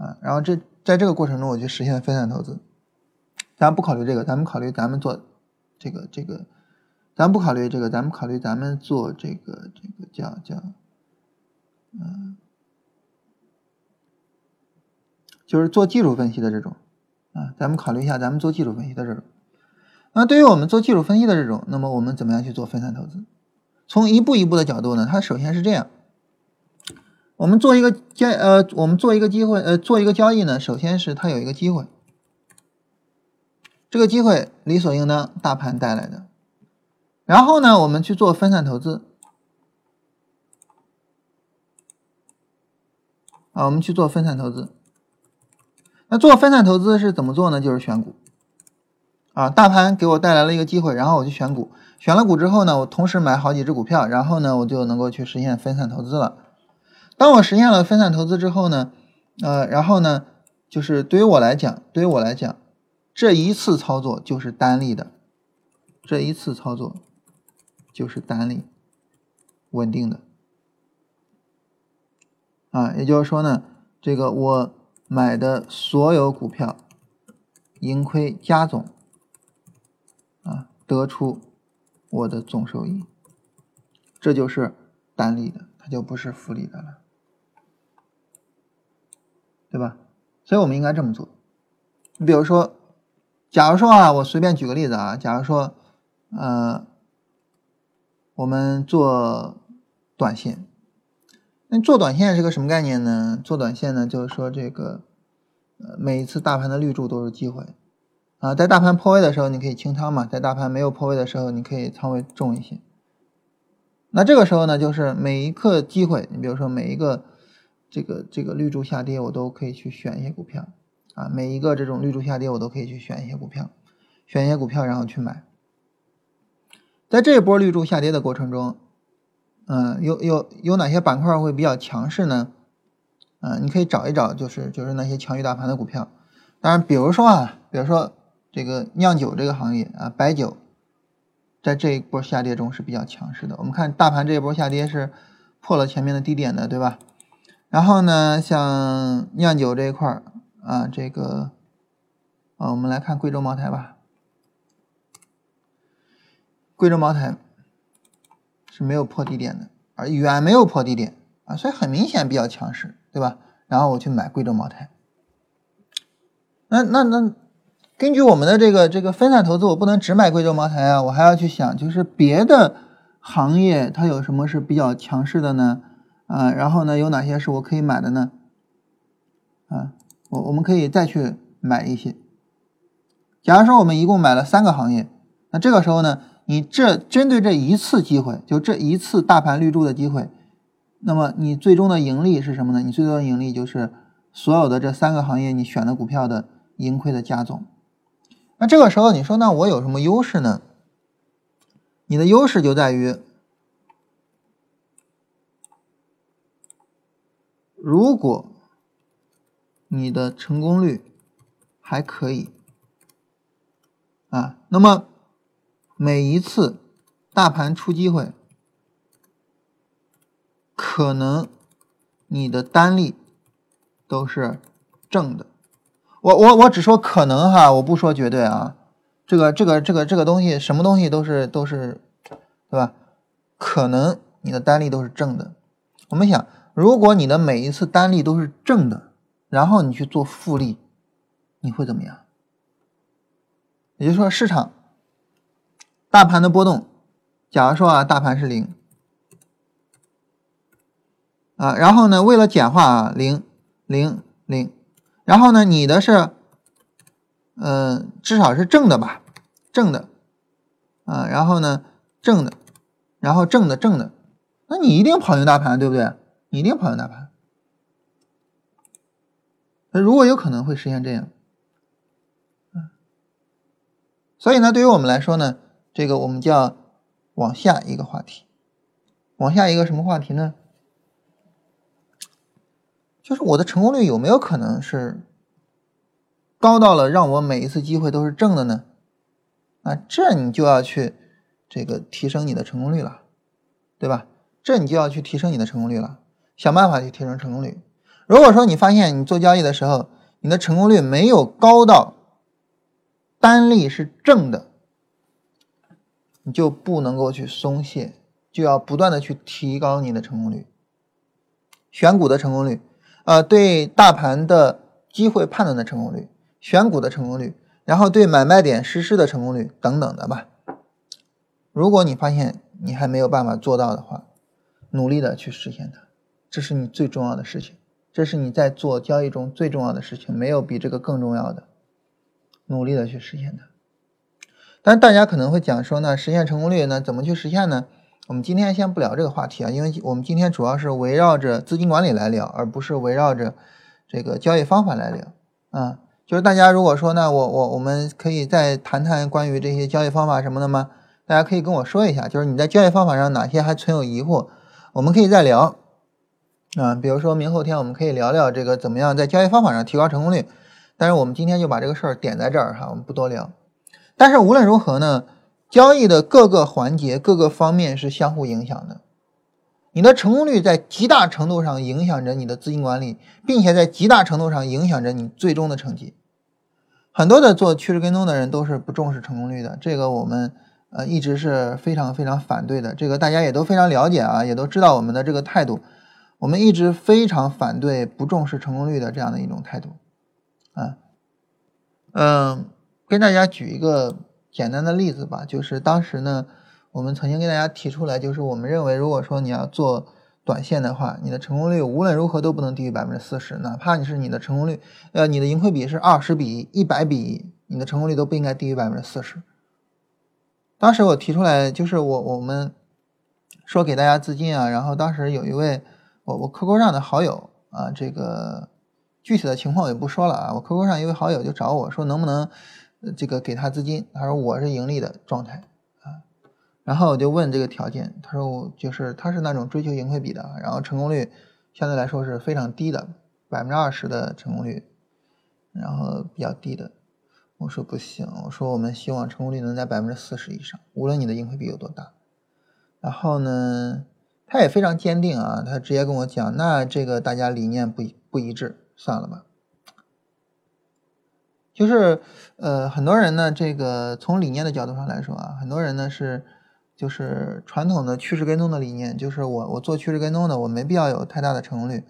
啊，然后这在这个过程中我去实现分散投资。咱不考虑这个，咱们考虑咱们做这个这个，咱不考虑这个，咱们考虑咱们做这个这个叫叫，嗯，就是做技术分析的这种啊，咱们考虑一下咱们做技术分析的这种。那对于我们做技术分析的这种，那么我们怎么样去做分散投资？从一步一步的角度呢，它首先是这样，我们做一个交呃，我们做一个机会呃，做一个交易呢，首先是它有一个机会。这个机会理所应当，大盘带来的。然后呢，我们去做分散投资。啊，我们去做分散投资。那做分散投资是怎么做呢？就是选股。啊，大盘给我带来了一个机会，然后我去选股。选了股之后呢，我同时买好几只股票，然后呢，我就能够去实现分散投资了。当我实现了分散投资之后呢，呃，然后呢，就是对于我来讲，对于我来讲。这一次操作就是单利的，这一次操作就是单利，稳定的啊，也就是说呢，这个我买的所有股票盈亏加总啊，得出我的总收益，这就是单利的，它就不是复利的了，对吧？所以我们应该这么做，你比如说。假如说啊，我随便举个例子啊，假如说，呃，我们做短线，那做短线是个什么概念呢？做短线呢，就是说这个，呃，每一次大盘的绿柱都是机会，啊，在大盘破位的时候你可以清仓嘛，在大盘没有破位的时候你可以仓位重一些。那这个时候呢，就是每一刻机会，你比如说每一个这个这个绿柱下跌，我都可以去选一些股票。啊，每一个这种绿柱下跌，我都可以去选一些股票，选一些股票，然后去买。在这一波绿柱下跌的过程中，嗯，有有有哪些板块会比较强势呢？嗯，你可以找一找，就是就是那些强于大盘的股票。当然，比如说啊，比如说这个酿酒这个行业啊，白酒，在这一波下跌中是比较强势的。我们看大盘这一波下跌是破了前面的低点的，对吧？然后呢，像酿酒这一块啊，这个啊，我们来看贵州茅台吧。贵州茅台是没有破低点的，而远没有破低点啊，所以很明显比较强势，对吧？然后我去买贵州茅台。那那那，根据我们的这个这个分散投资，我不能只买贵州茅台啊，我还要去想，就是别的行业它有什么是比较强势的呢？啊，然后呢，有哪些是我可以买的呢？啊，我我们可以再去买一些。假如说我们一共买了三个行业，那这个时候呢，你这针对这一次机会，就这一次大盘绿柱的机会，那么你最终的盈利是什么呢？你最终的盈利就是所有的这三个行业你选的股票的。盈亏的加总，那这个时候你说，那我有什么优势呢？你的优势就在于，如果你的成功率还可以啊，那么每一次大盘出机会，可能你的单利都是正的。我我我只说可能哈，我不说绝对啊。这个这个这个这个东西，什么东西都是都是，对吧？可能你的单利都是正的。我们想，如果你的每一次单利都是正的，然后你去做复利，你会怎么样？也就是说，市场大盘的波动，假如说啊，大盘是零啊，然后呢，为了简化啊，零零零。然后呢，你的是，嗯，至少是正的吧，正的，啊，然后呢，正的，然后正的正的，那你一定跑赢大盘，对不对？你一定跑赢大盘。那如果有可能会实现这样，所以呢，对于我们来说呢，这个我们就要往下一个话题，往下一个什么话题呢？就是我的成功率有没有可能是高到了让我每一次机会都是正的呢？啊，这你就要去这个提升你的成功率了，对吧？这你就要去提升你的成功率了，想办法去提升成功率。如果说你发现你做交易的时候，你的成功率没有高到单利是正的，你就不能够去松懈，就要不断的去提高你的成功率，选股的成功率。呃，对大盘的机会判断的成功率、选股的成功率，然后对买卖点实施的成功率等等的吧。如果你发现你还没有办法做到的话，努力的去实现它，这是你最重要的事情，这是你在做交易中最重要的事情，没有比这个更重要的。努力的去实现它。但是大家可能会讲说呢，实现成功率呢，怎么去实现呢？我们今天先不聊这个话题啊，因为我们今天主要是围绕着资金管理来聊，而不是围绕着这个交易方法来聊啊。就是大家如果说呢，我我我们可以再谈谈关于这些交易方法什么的吗？大家可以跟我说一下，就是你在交易方法上哪些还存有疑惑，我们可以再聊啊。比如说明后天我们可以聊聊这个怎么样在交易方法上提高成功率，但是我们今天就把这个事儿点在这儿哈，我们不多聊。但是无论如何呢？交易的各个环节、各个方面是相互影响的，你的成功率在极大程度上影响着你的资金管理，并且在极大程度上影响着你最终的成绩。很多的做趋势跟踪的人都是不重视成功率的，这个我们呃一直是非常非常反对的。这个大家也都非常了解啊，也都知道我们的这个态度，我们一直非常反对不重视成功率的这样的一种态度。啊，嗯，跟大家举一个。简单的例子吧，就是当时呢，我们曾经跟大家提出来，就是我们认为，如果说你要做短线的话，你的成功率无论如何都不能低于百分之四十，哪怕你是你的成功率，呃，你的盈亏比是二十比一百比一，你的成功率都不应该低于百分之四十。当时我提出来，就是我我们说给大家资金啊，然后当时有一位我我 QQ 上的好友啊，这个具体的情况我就不说了啊，我 QQ 上一位好友就找我说能不能。这个给他资金，他说我是盈利的状态啊，然后我就问这个条件，他说我就是他是那种追求盈亏比的，然后成功率相对来说是非常低的，百分之二十的成功率，然后比较低的。我说不行，我说我们希望成功率能在百分之四十以上，无论你的盈亏比有多大。然后呢，他也非常坚定啊，他直接跟我讲，那这个大家理念不不一致，算了吧。就是呃，很多人呢，这个从理念的角度上来说啊，很多人呢是就是传统的趋势跟踪的理念，就是我我做趋势跟踪的，我没必要有太大的成功率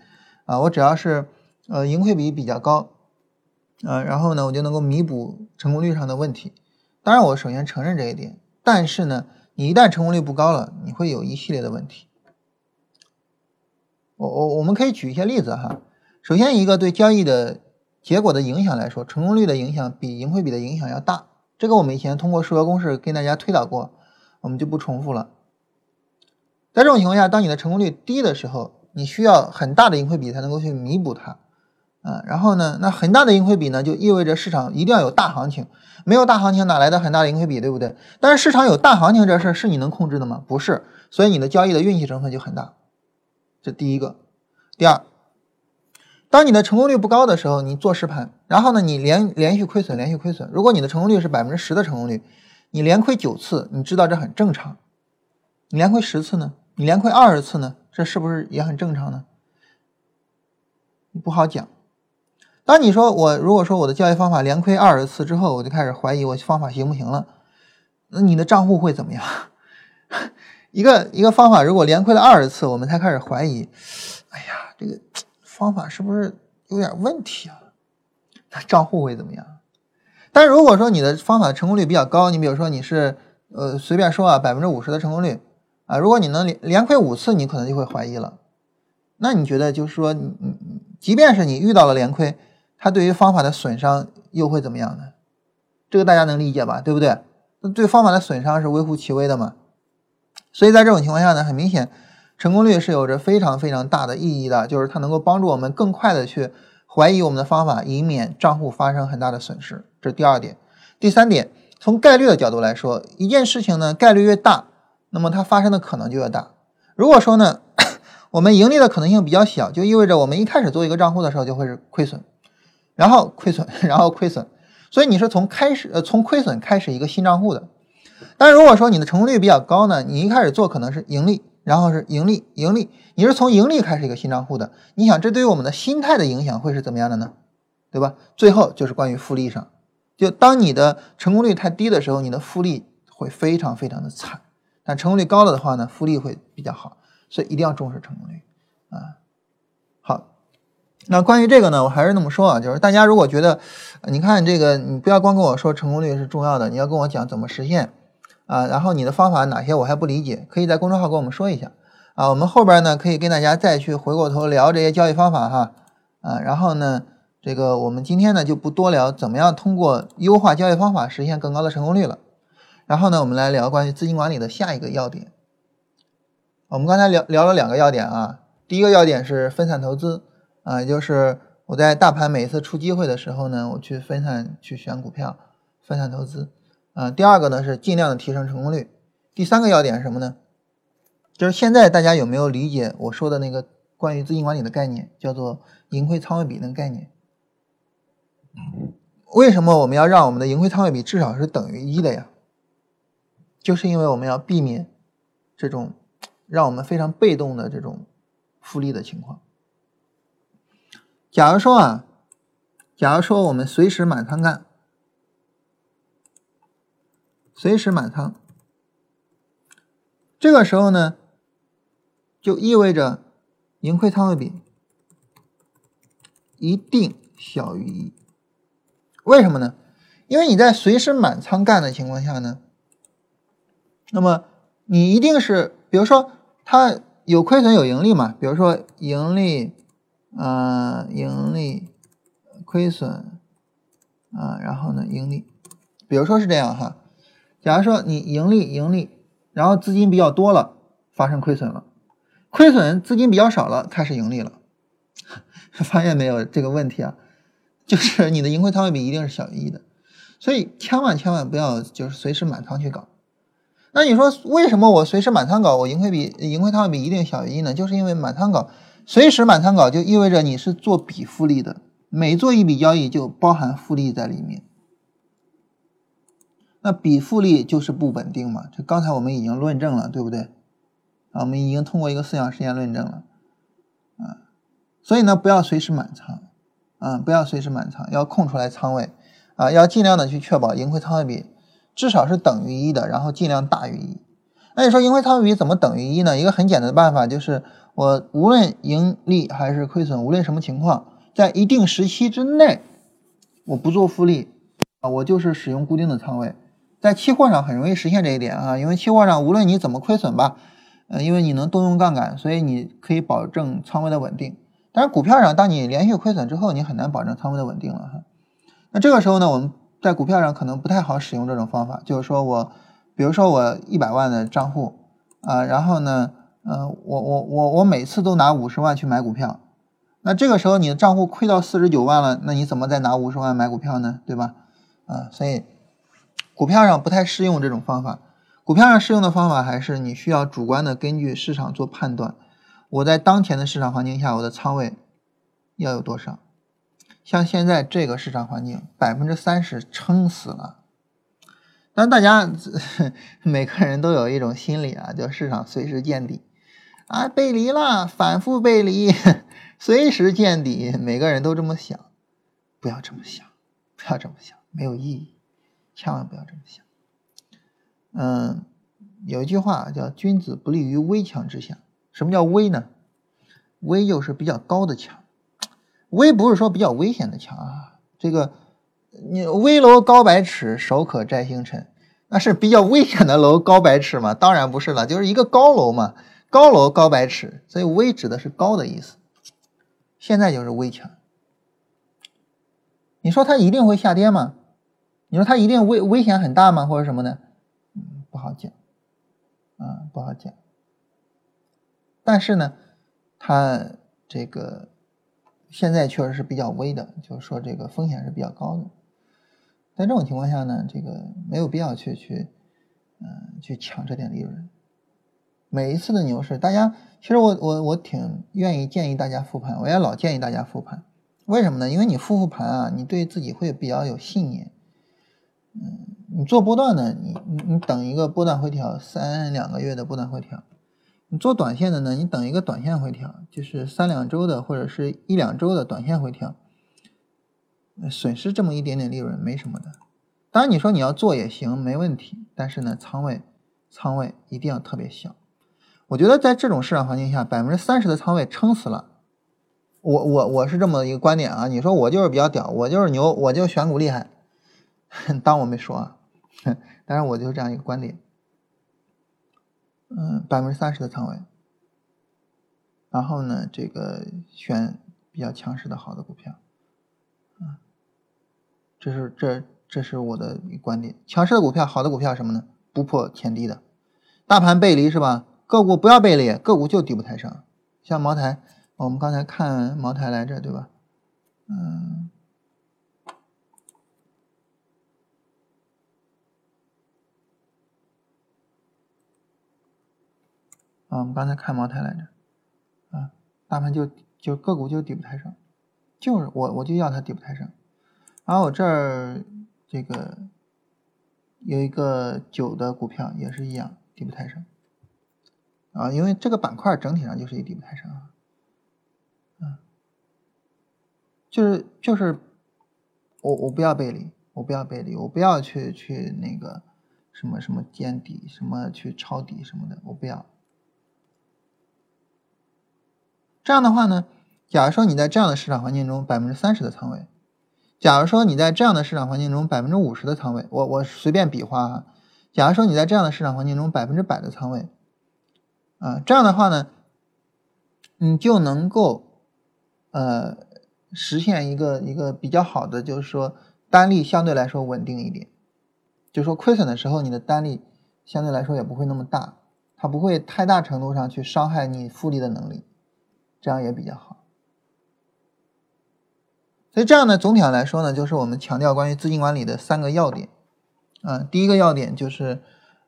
啊，我只要是呃盈亏比比较高。呃，然后呢，我就能够弥补成功率上的问题。当然，我首先承认这一点。但是呢，你一旦成功率不高了，你会有一系列的问题。我我我们可以举一些例子哈。首先，一个对交易的结果的影响来说，成功率的影响比盈亏比的影响要大。这个我们以前通过数学公式跟大家推导过，我们就不重复了。在这种情况下，当你的成功率低的时候，你需要很大的盈亏比才能够去弥补它。啊，然后呢，那很大的盈亏比呢，就意味着市场一定要有大行情，没有大行情哪来的很大的盈亏比，对不对？但是市场有大行情这事儿是你能控制的吗？不是，所以你的交易的运气成分就很大，这第一个。第二，当你的成功率不高的时候，你做实盘，然后呢，你连连续亏损，连续亏损。如果你的成功率是百分之十的成功率，你连亏九次，你知道这很正常。你连亏十次呢？你连亏二十次呢？这是不是也很正常呢？不好讲。当你说我如果说我的交易方法连亏二十次之后，我就开始怀疑我方法行不行了，那你的账户会怎么样？一个一个方法如果连亏了二十次，我们才开始怀疑，哎呀，这个方法是不是有点问题啊？那账户会怎么样？但如果说你的方法成功率比较高，你比如说你是呃随便说啊百分之五十的成功率啊，如果你能连连亏五次，你可能就会怀疑了。那你觉得就是说你你即便是你遇到了连亏。它对于方法的损伤又会怎么样呢？这个大家能理解吧？对不对？那对方法的损伤是微乎其微的嘛。所以在这种情况下呢，很明显，成功率是有着非常非常大的意义的，就是它能够帮助我们更快的去怀疑我们的方法，以免账户发生很大的损失。这是第二点。第三点，从概率的角度来说，一件事情呢，概率越大，那么它发生的可能就越大。如果说呢，我们盈利的可能性比较小，就意味着我们一开始做一个账户的时候就会是亏损。然后亏损，然后亏损，所以你是从开始呃从亏损开始一个新账户的。但如果说你的成功率比较高呢，你一开始做可能是盈利，然后是盈利盈利，你是从盈利开始一个新账户的。你想这对于我们的心态的影响会是怎么样的呢？对吧？最后就是关于复利上，就当你的成功率太低的时候，你的复利会非常非常的惨。但成功率高了的话呢，复利会比较好，所以一定要重视成功率啊。好那关于这个呢，我还是那么说啊，就是大家如果觉得，你看这个，你不要光跟我说成功率是重要的，你要跟我讲怎么实现啊，然后你的方法哪些我还不理解，可以在公众号跟我们说一下啊，我们后边呢可以跟大家再去回过头聊这些交易方法哈啊，然后呢，这个我们今天呢就不多聊怎么样通过优化交易方法实现更高的成功率了，然后呢，我们来聊关于资金管理的下一个要点，我们刚才聊聊了两个要点啊，第一个要点是分散投资。啊，也就是我在大盘每一次出机会的时候呢，我去分散去选股票，分散投资。啊，第二个呢是尽量的提升成功率。第三个要点是什么呢？就是现在大家有没有理解我说的那个关于资金管理的概念，叫做盈亏仓位比那个概念？为什么我们要让我们的盈亏仓位比至少是等于一的呀？就是因为我们要避免这种让我们非常被动的这种复利的情况。假如说啊，假如说我们随时满仓干，随时满仓，这个时候呢，就意味着盈亏仓位比一定小于一。为什么呢？因为你在随时满仓干的情况下呢，那么你一定是，比如说它有亏损有盈利嘛，比如说盈利。啊，盈利、亏损啊，然后呢，盈利，比如说是这样哈。假如说你盈利、盈利，然后资金比较多了，发生亏损了；亏损资金比较少了，开始盈利了。发现没有这个问题啊？就是你的盈亏仓位比一定是小于一的，所以千万千万不要就是随时满仓去搞。那你说为什么我随时满仓搞，我盈亏比盈亏仓位比一定小于一呢？就是因为满仓搞，随时满仓搞就意味着你是做比复利的，每做一笔交易就包含复利在里面。那比复利就是不稳定嘛？这刚才我们已经论证了，对不对？啊，我们已经通过一个思想实验论证了，啊，所以呢，不要随时满仓，啊，不要随时满仓，要空出来仓位，啊，要尽量的去确保盈亏仓位比至少是等于一的，然后尽量大于一。那你说盈亏仓位比怎么等于一呢？一个很简单的办法就是，我无论盈利还是亏损，无论什么情况，在一定时期之内，我不做复利，啊，我就是使用固定的仓位。在期货上很容易实现这一点啊，因为期货上无论你怎么亏损吧。呃，因为你能动用杠杆，所以你可以保证仓位的稳定。但是股票上，当你连续亏损之后，你很难保证仓位的稳定了哈。那这个时候呢，我们在股票上可能不太好使用这种方法。就是说我，比如说我一百万的账户啊，然后呢，呃，我我我我每次都拿五十万去买股票，那这个时候你的账户亏到四十九万了，那你怎么再拿五十万买股票呢？对吧？啊，所以股票上不太适用这种方法。股票上适用的方法还是你需要主观的根据市场做判断。我在当前的市场环境下，我的仓位要有多少？像现在这个市场环境，百分之三十撑死了。但大家每个人都有一种心理啊，叫市场随时见底啊，背离了，反复背离，随时见底。每个人都这么想，不要这么想，不要这么想，没有意义，千万不要这么想。嗯，有一句话叫“君子不立于危墙之下”。什么叫危呢？危就是比较高的墙，危不是说比较危险的墙啊。这个你危楼高百尺，手可摘星辰，那是比较危险的楼高百尺吗？当然不是了，就是一个高楼嘛，高楼高百尺，所以危指的是高的意思。现在就是危墙，你说它一定会下跌吗？你说它一定危危险很大吗？或者什么的？不好讲，啊，不好讲。但是呢，它这个现在确实是比较危的，就是说这个风险是比较高的。在这种情况下呢，这个没有必要去去，嗯，去抢这点利润。每一次的牛市，大家其实我我我挺愿意建议大家复盘，我也老建议大家复盘。为什么呢？因为你复复盘啊，你对自己会比较有信念，嗯。你做波段的，你你你等一个波段回调，三两个月的波段回调；你做短线的呢，你等一个短线回调，就是三两周的或者是一两周的短线回调，损失这么一点点利润没什么的。当然你说你要做也行，没问题，但是呢，仓位仓位一定要特别小。我觉得在这种市场环境下，百分之三十的仓位撑死了。我我我是这么一个观点啊，你说我就是比较屌，我就是牛，我就选股厉害，当我没说啊。当然，我就是这样一个观点。嗯，百分之三十的仓位，然后呢，这个选比较强势的好的股票，啊，这是这这是我的一个观点。强势的股票，好的股票什么呢？不破前低的，大盘背离是吧？个股不要背离，个股就底部抬升。像茅台，我们刚才看茅台来着，对吧？嗯。啊，我们刚才看茅台来着，啊，大盘就就个股就底部抬升，就是我我就要它底部抬升，然后我这儿这个有一个酒的股票也是一样底部抬升，啊，因为这个板块整体上就是一底部抬升啊，嗯，就是就是我我不要背离，我不要背离，我不要去去那个什么什么见底，什么去抄底什么的，我不要。这样的话呢，假如说你在这样的市场环境中百分之三十的仓位，假如说你在这样的市场环境中百分之五十的仓位，我我随便比划啊，假如说你在这样的市场环境中百分之百的仓位，啊，这样的话呢，你就能够呃实现一个一个比较好的，就是说单利相对来说稳定一点，就说亏损的时候你的单利相对来说也不会那么大，它不会太大程度上去伤害你复利的能力。这样也比较好，所以这样呢，总体上来说呢，就是我们强调关于资金管理的三个要点。啊，第一个要点就是，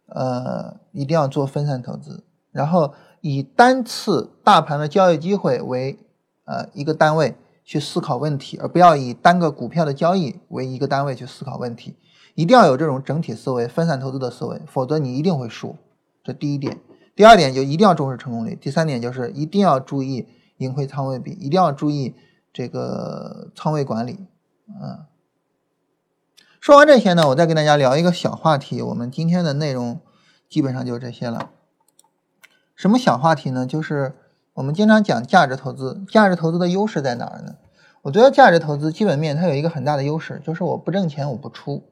呃，一定要做分散投资，然后以单次大盘的交易机会为呃一个单位去思考问题，而不要以单个股票的交易为一个单位去思考问题。一定要有这种整体思维、分散投资的思维，否则你一定会输。这第一点。第二点就一定要重视成功率。第三点就是一定要注意盈亏仓位比，一定要注意这个仓位管理。嗯，说完这些呢，我再跟大家聊一个小话题。我们今天的内容基本上就这些了。什么小话题呢？就是我们经常讲价值投资，价值投资的优势在哪儿呢？我觉得价值投资基本面它有一个很大的优势，就是我不挣钱我不出。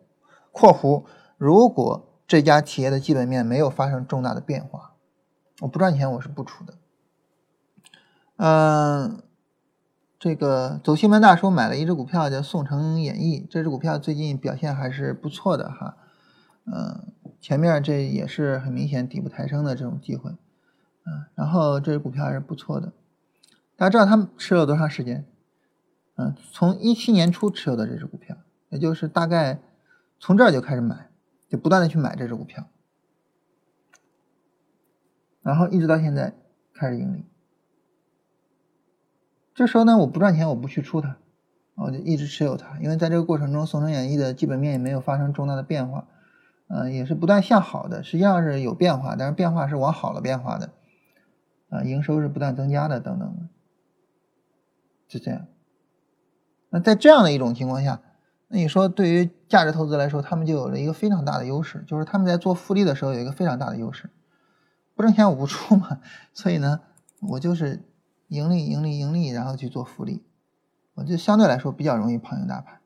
括弧，如果这家企业的基本面没有发生重大的变化，我不赚钱我是不出的。嗯，这个走新闻大叔买了一只股票叫宋城演艺，这只股票最近表现还是不错的哈。嗯，前面这也是很明显底部抬升的这种机会。嗯，然后这只股票还是不错的。大家知道他们持有多长时间？嗯，从一七年初持有的这只股票，也就是大概。从这儿就开始买，就不断的去买这只股票，然后一直到现在开始盈利。这时候呢，我不赚钱，我不去出它，我就一直持有它，因为在这个过程中，宋城演艺的基本面也没有发生重大的变化，呃，也是不断向好的，实际上是有变化，但是变化是往好了变化的，啊，营收是不断增加的，等等的，就这样。那在这样的一种情况下。那你说，对于价值投资来说，他们就有了一个非常大的优势，就是他们在做复利的时候有一个非常大的优势，不挣钱我不出嘛，所以呢，我就是盈利、盈利、盈利，然后去做复利，我就相对来说比较容易跑赢大盘，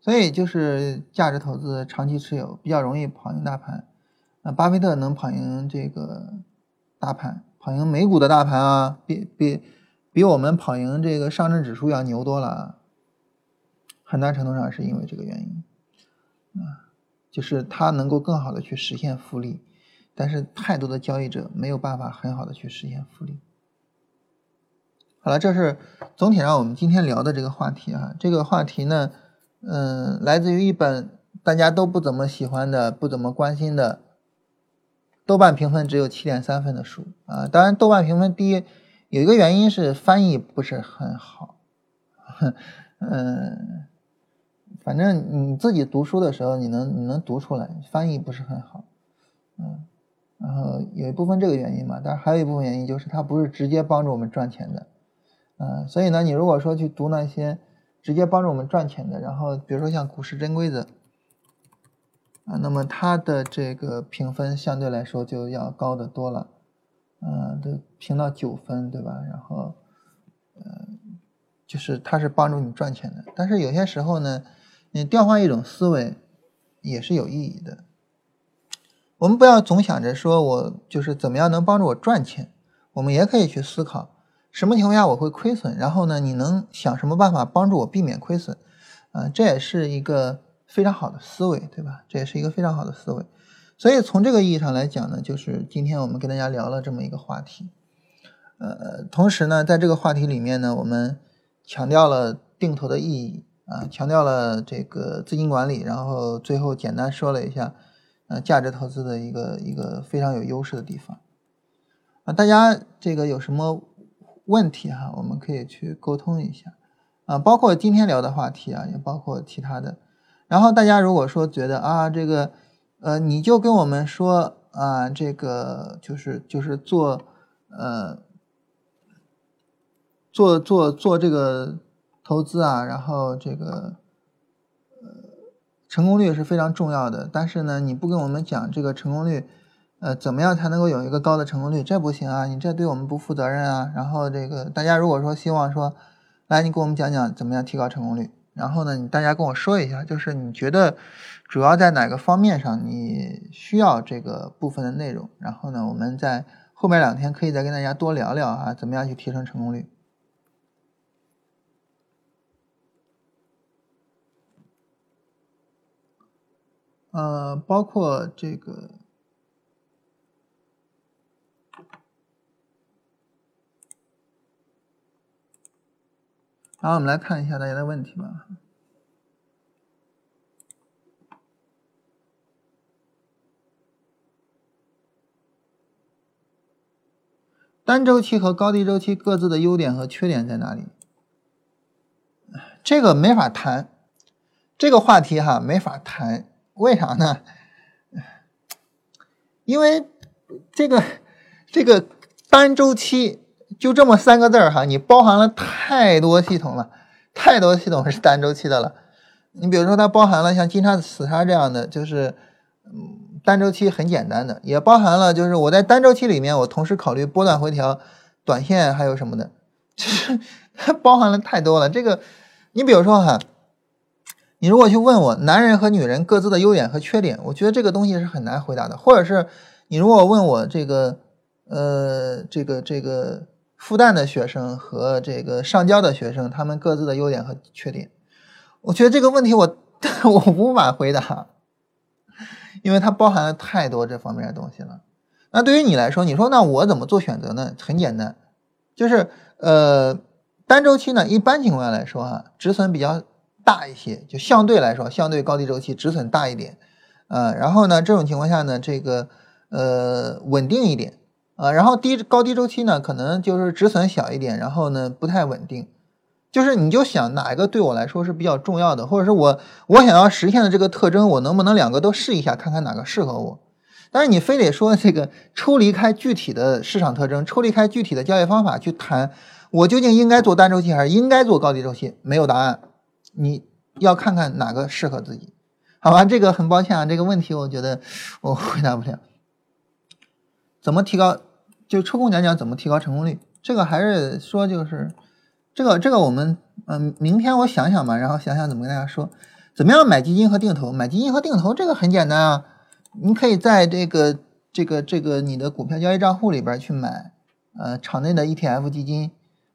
所以就是价值投资长期持有比较容易跑赢大盘。那巴菲特能跑赢这个大盘，跑赢美股的大盘啊，比比比我们跑赢这个上证指数要牛多了。很大程度上是因为这个原因，啊，就是它能够更好的去实现复利，但是太多的交易者没有办法很好的去实现复利。好了，这是总体上我们今天聊的这个话题啊，这个话题呢，嗯，来自于一本大家都不怎么喜欢的、不怎么关心的，豆瓣评分只有七点三分的书啊。当然，豆瓣评分低有一个原因是翻译不是很好，哼 嗯。反正你自己读书的时候，你能你能读出来，翻译不是很好，嗯，然后有一部分这个原因嘛，但是还有一部分原因就是它不是直接帮助我们赚钱的，嗯，所以呢，你如果说去读那些直接帮助我们赚钱的，然后比如说像《股市真规则》，啊，那么它的这个评分相对来说就要高得多了，嗯，都评到九分，对吧？然后，呃，就是它是帮助你赚钱的，但是有些时候呢。你调换一种思维也是有意义的。我们不要总想着说我就是怎么样能帮助我赚钱，我们也可以去思考什么情况下我会亏损，然后呢，你能想什么办法帮助我避免亏损？啊，这也是一个非常好的思维，对吧？这也是一个非常好的思维。所以从这个意义上来讲呢，就是今天我们跟大家聊了这么一个话题。呃，同时呢，在这个话题里面呢，我们强调了定投的意义。啊，强调了这个资金管理，然后最后简单说了一下，呃，价值投资的一个一个非常有优势的地方。啊，大家这个有什么问题哈，我们可以去沟通一下。啊，包括今天聊的话题啊，也包括其他的。然后大家如果说觉得啊，这个，呃，你就跟我们说啊，这个就是就是做，呃，做做做这个。投资啊，然后这个呃成功率是非常重要的，但是呢，你不跟我们讲这个成功率，呃，怎么样才能够有一个高的成功率？这不行啊，你这对我们不负责任啊。然后这个大家如果说希望说，来你给我们讲讲怎么样提高成功率，然后呢，你大家跟我说一下，就是你觉得主要在哪个方面上你需要这个部分的内容，然后呢，我们在后面两天可以再跟大家多聊聊啊，怎么样去提升成功率。呃，包括这个，然后我们来看一下大家的问题吧。单周期和高低周期各自的优点和缺点在哪里？这个没法谈这个话题哈没法谈为啥呢？因为这个这个单周期就这么三个字儿哈，你包含了太多系统了，太多系统是单周期的了。你比如说，它包含了像金叉死叉这样的，就是嗯。单周期很简单的，也包含了就是我在单周期里面，我同时考虑波段回调、短线还有什么的，就是它包含了太多了。这个，你比如说哈，你如果去问我男人和女人各自的优点和缺点，我觉得这个东西是很难回答的。或者是你如果问我这个呃这个这个复旦的学生和这个上交的学生他们各自的优点和缺点，我觉得这个问题我我无法回答。因为它包含了太多这方面的东西了。那对于你来说，你说那我怎么做选择呢？很简单，就是呃单周期呢，一般情况下来说哈，止损比较大一些，就相对来说，相对高低周期止损大一点，呃，然后呢这种情况下呢，这个呃稳定一点，啊，然后低高低周期呢，可能就是止损小一点，然后呢不太稳定。就是你就想哪一个对我来说是比较重要的，或者是我我想要实现的这个特征，我能不能两个都试一下，看看哪个适合我？但是你非得说这个抽离开具体的市场特征，抽离开具体的交易方法去谈，我究竟应该做单周期还是应该做高低周期？没有答案，你要看看哪个适合自己，好吧？这个很抱歉啊，这个问题我觉得我回答不了。怎么提高？就抽空讲讲怎么提高成功率？这个还是说就是。这个这个我们嗯，明天我想想吧，然后想想怎么跟大家说，怎么样买基金和定投？买基金和定投这个很简单啊，你可以在这个这个这个你的股票交易账户里边去买，呃，场内的 ETF 基金，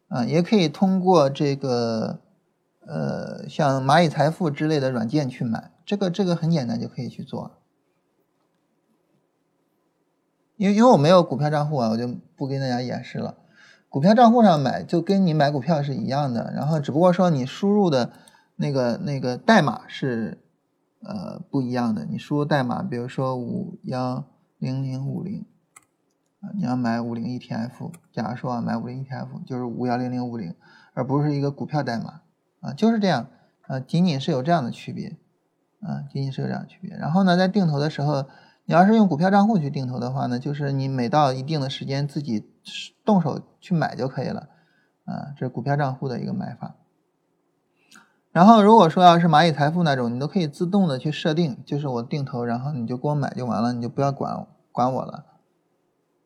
啊，也可以通过这个呃像蚂蚁财富之类的软件去买，这个这个很简单就可以去做。因为因为我没有股票账户啊，我就不跟大家演示了。股票账户上买就跟你买股票是一样的，然后只不过说你输入的那个那个代码是呃不一样的。你输入代码，比如说五幺零零五零啊，你要买五零 ETF，假如说啊买五零 ETF 就是五幺零零五零，而不是一个股票代码啊，就是这样啊，仅仅是有这样的区别啊，仅仅是有这样区别。然后呢，在定投的时候，你要是用股票账户去定投的话呢，就是你每到一定的时间自己。动手去买就可以了，啊，这是股票账户的一个买法。然后如果说要是蚂蚁财富那种，你都可以自动的去设定，就是我定投，然后你就给我买就完了，你就不要管管我了，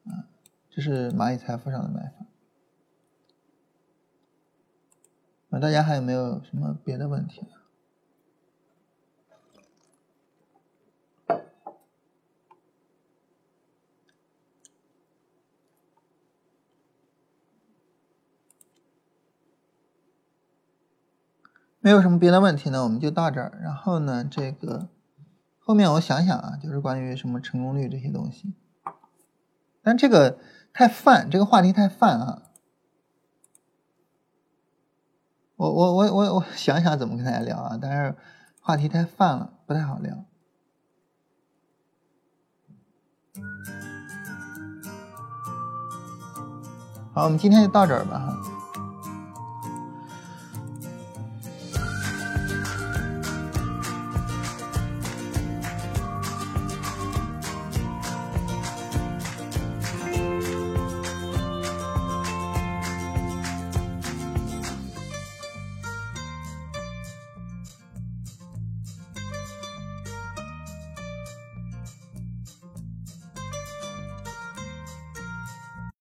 啊，这是蚂蚁财富上的买法。那，大家还有没有什么别的问题？没有什么别的问题呢，我们就到这儿。然后呢，这个后面我想想啊，就是关于什么成功率这些东西。但这个太泛，这个话题太泛啊。我我我我我想想怎么跟大家聊啊，但是话题太泛了，不太好聊。好，我们今天就到这儿吧哈。